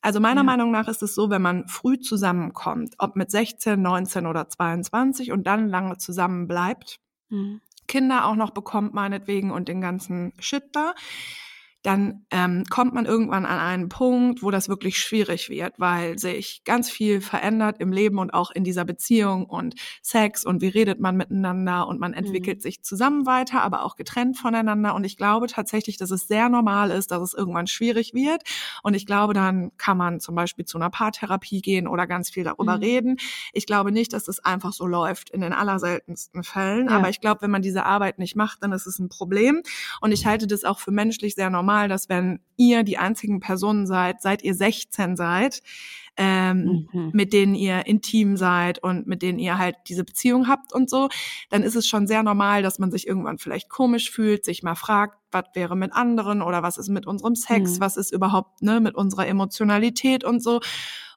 also meiner. Meinung nach ist es so, wenn man früh zusammenkommt, ob mit 16, 19 oder 22 und dann lange zusammen bleibt, mhm. Kinder auch noch bekommt meinetwegen und den ganzen Shit da, dann ähm, kommt man irgendwann an einen Punkt, wo das wirklich schwierig wird, weil sich ganz viel verändert im Leben und auch in dieser Beziehung und Sex und wie redet man miteinander und man entwickelt mhm. sich zusammen weiter, aber auch getrennt voneinander. Und ich glaube tatsächlich, dass es sehr normal ist, dass es irgendwann schwierig wird. Und ich glaube, dann kann man zum Beispiel zu einer Paartherapie gehen oder ganz viel darüber mhm. reden. Ich glaube nicht, dass es einfach so läuft in den allerseltensten Fällen. Ja. Aber ich glaube, wenn man diese Arbeit nicht macht, dann ist es ein Problem. Und ich halte das auch für menschlich sehr normal normal, dass wenn ihr die einzigen Personen seid, seit ihr 16 seid, ähm, mhm. mit denen ihr intim seid und mit denen ihr halt diese Beziehung habt und so, dann ist es schon sehr normal, dass man sich irgendwann vielleicht komisch fühlt, sich mal fragt, was wäre mit anderen oder was ist mit unserem Sex, mhm. was ist überhaupt ne, mit unserer Emotionalität und so.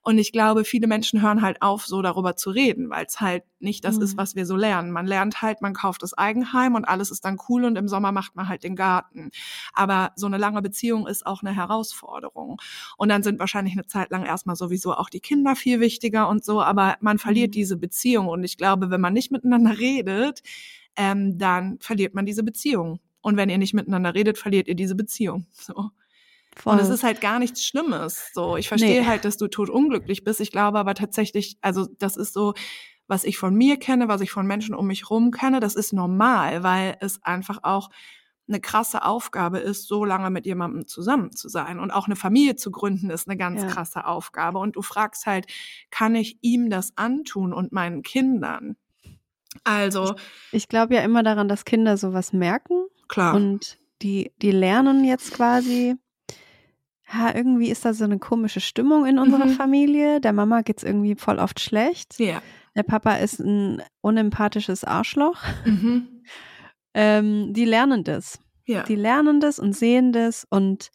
Und ich glaube, viele Menschen hören halt auf, so darüber zu reden, weil es halt nicht das mhm. ist, was wir so lernen. Man lernt halt, man kauft das Eigenheim und alles ist dann cool und im Sommer macht man halt den Garten. Aber so eine lange Beziehung ist auch eine Herausforderung. Und dann sind wahrscheinlich eine Zeit lang erstmal sowieso auch die Kinder viel wichtiger und so, aber man verliert mhm. diese Beziehung. Und ich glaube, wenn man nicht miteinander redet, ähm, dann verliert man diese Beziehung. Und wenn ihr nicht miteinander redet, verliert ihr diese Beziehung. So. Voll. Und es ist halt gar nichts Schlimmes. So, ich verstehe nee. halt, dass du tot unglücklich bist. Ich glaube aber tatsächlich, also das ist so, was ich von mir kenne, was ich von Menschen um mich rum kenne, das ist normal, weil es einfach auch eine krasse Aufgabe ist, so lange mit jemandem zusammen zu sein. Und auch eine Familie zu gründen ist eine ganz Ja. krasse Aufgabe. Und du fragst halt, kann ich ihm das antun und meinen Kindern? Also, Ich glaube ja immer daran, dass Kinder sowas merken klar. und die, die lernen jetzt quasi, ja, irgendwie ist da so eine komische Stimmung in unserer Mhm. Familie. Der Mama geht's irgendwie voll oft schlecht. ja. Der Papa ist ein unempathisches Arschloch. Mhm. Ähm, die lernen das. Ja. Die lernen das und sehen das und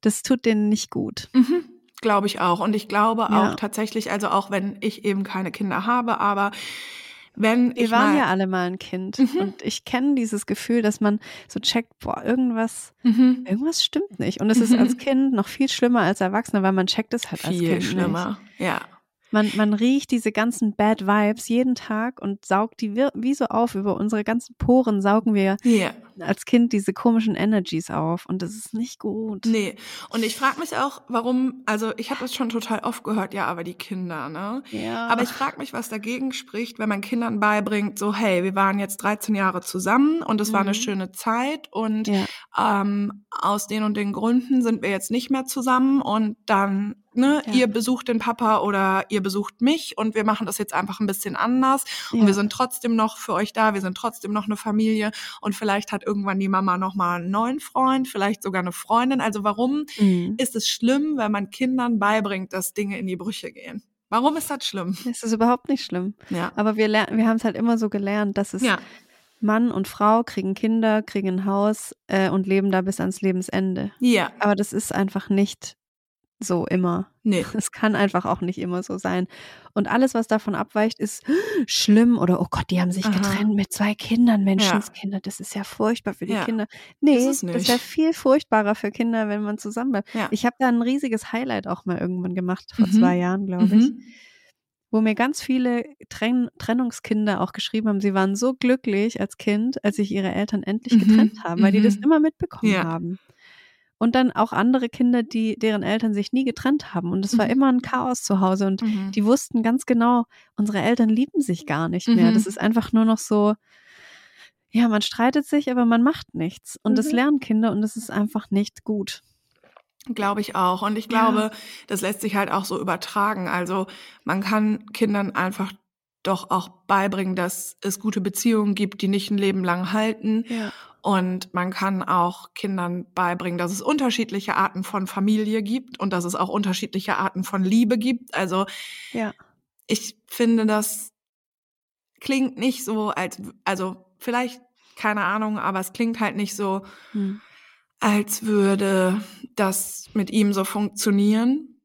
das tut denen nicht gut. Mhm. Glaube ich auch. Und ich glaube Ja. auch tatsächlich, also auch wenn ich eben keine Kinder habe, aber wenn Wir waren ja alle mal ein Kind Mhm. und ich kenne dieses Gefühl, dass man so checkt, boah, irgendwas, Mhm. irgendwas stimmt nicht. Und es ist Mhm. als Kind noch viel schlimmer als Erwachsener, weil man checkt es halt als viel Kind schlimmer. Ja. Man, man riecht diese ganzen Bad Vibes jeden Tag und saugt die wie so auf. Über unsere ganzen Poren saugen wir Ja. als Kind diese komischen Energies auf und das ist nicht gut. Nee. Und ich frage mich auch, warum, also ich habe das schon total oft gehört, ja, aber die Kinder, ne? Ja. Aber ich frage mich, was dagegen spricht, wenn man Kindern beibringt, so, hey, wir waren jetzt 13 Jahre zusammen und es war eine Mhm. schöne Zeit und ja. ähm, aus den und den Gründen sind wir jetzt nicht mehr zusammen und dann, ne, Ja. ihr besucht den Papa oder ihr besucht mich und wir machen das jetzt einfach ein bisschen anders und Ja. wir sind trotzdem noch für euch da, wir sind trotzdem noch eine Familie und vielleicht hat irgendwann die Mama noch mal einen neuen Freund, vielleicht sogar eine Freundin. Also warum Mhm. ist es schlimm, wenn man Kindern beibringt, dass Dinge in die Brüche gehen? Warum ist das schlimm? Es ist überhaupt nicht schlimm. Ja. Aber wir, ler- wir haben es halt immer so gelernt, dass es Ja. Mann und Frau kriegen Kinder, kriegen ein Haus äh, und leben da bis ans Lebensende. Ja. Aber das ist einfach nicht so immer. Nee. Es kann einfach auch nicht immer so sein. Und alles, was davon abweicht, ist schlimm oder oh Gott, die haben sich Aha. getrennt mit zwei Kindern, Ja. Menschenskinder. Das ist ja furchtbar für die Ja. Kinder. Nee, das ist ja viel furchtbarer für Kinder, wenn man zusammen bleibt. Ja. Ich habe da ein riesiges Highlight auch mal irgendwann gemacht, vor Mhm. zwei Jahren, glaube ich Mhm. wo mir ganz viele Trenn Trennungskinder auch geschrieben haben, sie waren so glücklich als Kind, als sich ihre Eltern endlich Mhm, getrennt haben, weil die das mhm. immer mitbekommen Ja. haben. Und dann auch andere Kinder, die deren Eltern sich nie getrennt haben. Und es war Mhm. immer ein Chaos zu Hause. Und Mhm. die wussten ganz genau, unsere Eltern lieben sich gar nicht mehr. Mhm. Das ist einfach nur noch so, ja, man streitet sich, aber man macht nichts. Und das Mhm. lernen Kinder und das ist einfach nicht gut. Glaube ich auch. Und ich Ja. glaube, das lässt sich halt auch so übertragen. Also man kann Kindern einfach doch auch beibringen, dass es gute Beziehungen gibt, die nicht ein Leben lang halten. Ja. Und man kann auch Kindern beibringen, dass es unterschiedliche Arten von Familie gibt und dass es auch unterschiedliche Arten von Liebe gibt. Also Ja. ich finde, das klingt nicht so, als, also vielleicht, keine Ahnung, aber es klingt halt nicht so, Hm. als würde das mit ihm so funktionieren.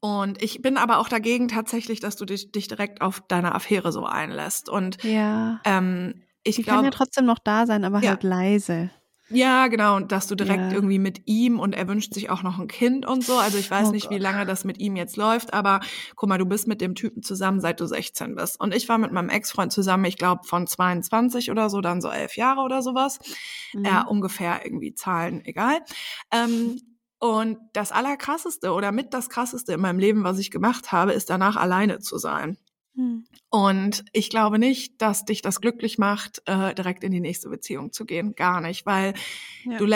Und ich bin aber auch dagegen tatsächlich, dass du dich, dich direkt auf deine Affäre so einlässt. Und Ja. ähm, ich Die kann ja glaube, trotzdem noch da sein, aber Ja. halt leise. ja, genau, und dass du direkt Ja. irgendwie mit ihm und er wünscht sich auch noch ein Kind und so. Also ich weiß Oh nicht, wie Gott. lange das mit ihm jetzt läuft, aber guck mal, du bist mit dem Typen zusammen, seit du 16 bist. Und ich war mit meinem Ex-Freund zusammen, ich glaube von 22 oder so, dann so elf Jahre oder sowas. Mhm. Ja, ungefähr irgendwie Zahlen, egal. Ähm, und das Allerkrasseste oder mit das Krasseste in meinem Leben, was ich gemacht habe, ist danach alleine zu sein. Hm. Und ich glaube nicht, dass dich das glücklich macht, äh, direkt in die nächste Beziehung zu gehen. Gar nicht, weil Ja. du,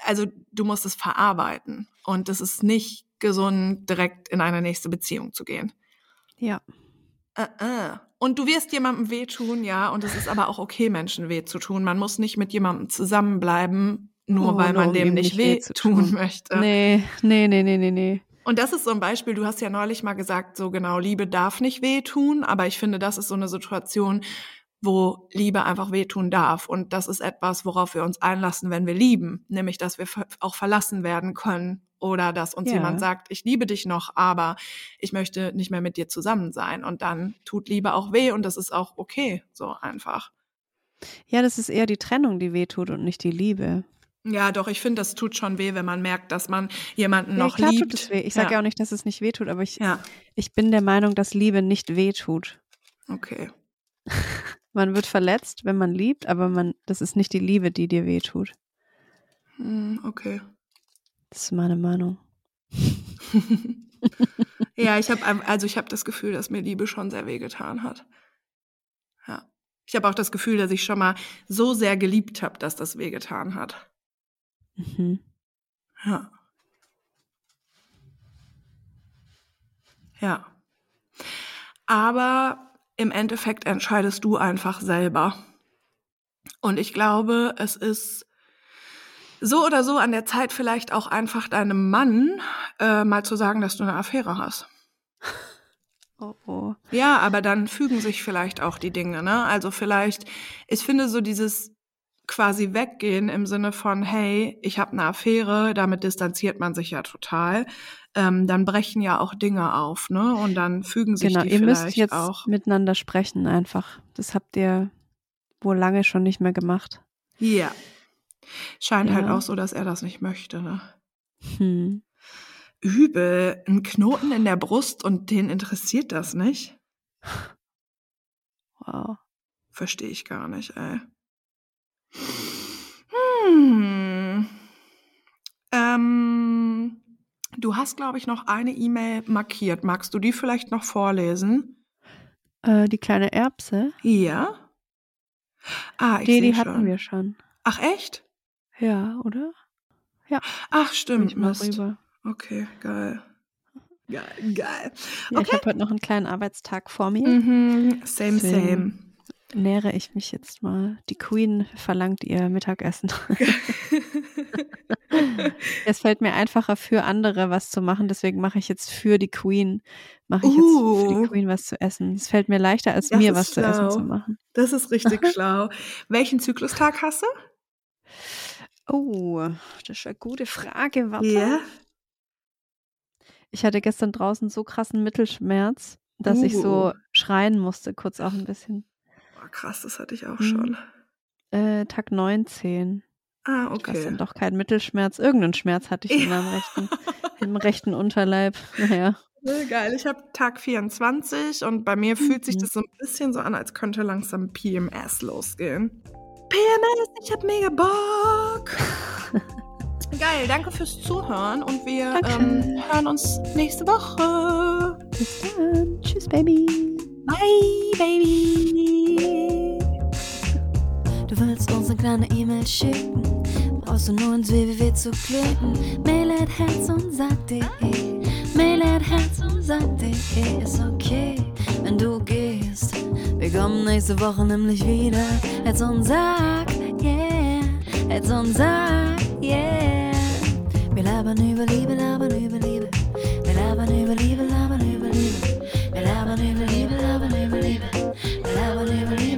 also du musst es verarbeiten. Und es ist nicht gesund, direkt in eine nächste Beziehung zu gehen. ja. Äh, äh. Und du wirst jemandem wehtun, ja. Und es ist aber auch okay, Menschen weh zu tun. Man muss nicht mit jemandem zusammenbleiben, nur Oh, weil man dem nicht weh tun möchte. Nee, nee, nee, nee, nee, nee. Und das ist so ein Beispiel, du hast ja neulich mal gesagt, so genau, Liebe darf nicht wehtun, aber ich finde, das ist so eine Situation, wo Liebe einfach wehtun darf. Und das ist etwas, worauf wir uns einlassen, wenn wir lieben, nämlich, dass wir auch verlassen werden können oder dass uns Ja. jemand sagt, ich liebe dich noch, aber ich möchte nicht mehr mit dir zusammen sein. Und dann tut Liebe auch weh und das ist auch okay, so einfach. Ja, das ist eher die Trennung, die wehtut und nicht die Liebe. Ja, doch, ich finde, das tut schon weh, wenn man merkt, dass man jemanden Ja, noch klar liebt. tut es weh. Ich sage ja. auch nicht, dass es nicht wehtut, aber ich, Ja, ich bin der Meinung, dass Liebe nicht wehtut. okay. Man wird verletzt, wenn man liebt, aber man, das ist nicht die Liebe, die dir wehtut. Hm, Okay. Das ist meine Meinung. ja, ich habe also ich habe das Gefühl, dass mir Liebe schon sehr wehgetan hat. Ja. Ich habe auch das Gefühl, dass ich schon mal so sehr geliebt habe, dass das wehgetan hat. Mhm. Ja. Ja. Aber im Endeffekt entscheidest du einfach selber. Und ich glaube, es ist so oder so an der Zeit vielleicht auch einfach deinem Mann äh, mal zu sagen, dass du eine Affäre hast. Oh, oh. Ja, aber dann fügen sich vielleicht auch die Dinge, ne? Also vielleicht, ich finde so dieses quasi weggehen im Sinne von, hey, ich habe eine Affäre, damit distanziert man sich ja total. Ähm, dann brechen ja auch Dinge auf, ne? Und dann fügen sich Genau, die ihr vielleicht müsst jetzt auch. miteinander sprechen einfach. Das habt ihr wohl lange schon nicht mehr gemacht. Ja. Scheint halt Ja. auch so, dass er das nicht möchte, ne? Hm. Übel, ein Knoten in der Brust und den interessiert das nicht? Wow. Verstehe ich gar nicht, ey. Hm. Ähm, du hast, glaube ich, noch eine E-Mail markiert. Magst du die vielleicht noch vorlesen? Äh, die kleine Erbse, Ja. Ah, ich die, die hatten schon. wir schon. Ach, echt? Ja, oder? Ach, Guck stimmt. ich Mist. rüber. Okay, geil. Geil, geil. Ja, Ich Okay. habe heute noch einen kleinen Arbeitstag vor mir. Mhm, same, Deswegen. same. Nähere ich mich jetzt mal. Die Queen verlangt ihr Mittagessen. es fällt mir einfacher für andere was zu machen, deswegen mache ich jetzt für die Queen, mache ich jetzt für Uh. die Queen was zu essen. Es fällt mir leichter, als mir was zu essen zu schlau. machen. Das ist richtig schlau. Welchen Zyklustag hast du? Oh, das ist eine gute Frage. Warte. Ja. Ich hatte gestern draußen so krassen Mittelschmerz, dass ich so Uh. schreien musste, kurz auch ein bisschen. Oh, krass, das hatte ich auch Mhm. schon. Äh, Tag 19. Ah, Ich weiß dann okay. doch kein Mittelschmerz. Irgendeinen Schmerz hatte ich in meinem rechten, im rechten Unterleib. Naja. Geil. Ich habe Tag 24 und bei mir fühlt sich Mhm. das so ein bisschen so an, als könnte langsam PMS losgehen. PMS, ich hab mega Bock. Geil, danke fürs Zuhören und wir ähm, hören uns nächste Woche. Bis dann. Tschüss, Baby. Bye, Baby. Du willst uns eine kleine E-Mail schicken, brauchst du nur ins www zu klicken. Mail at herz und sag.de, Mail at herz und sag.de ist okay, wenn du gehst. Wir kommen nächste Woche nämlich wieder. Herz und sag, yeah, Herz und sag, yeah. Wir labern über Liebe, labern über Liebe. Wir labern über Liebe, labern über Liebe. Wir labern über Liebe. never leave.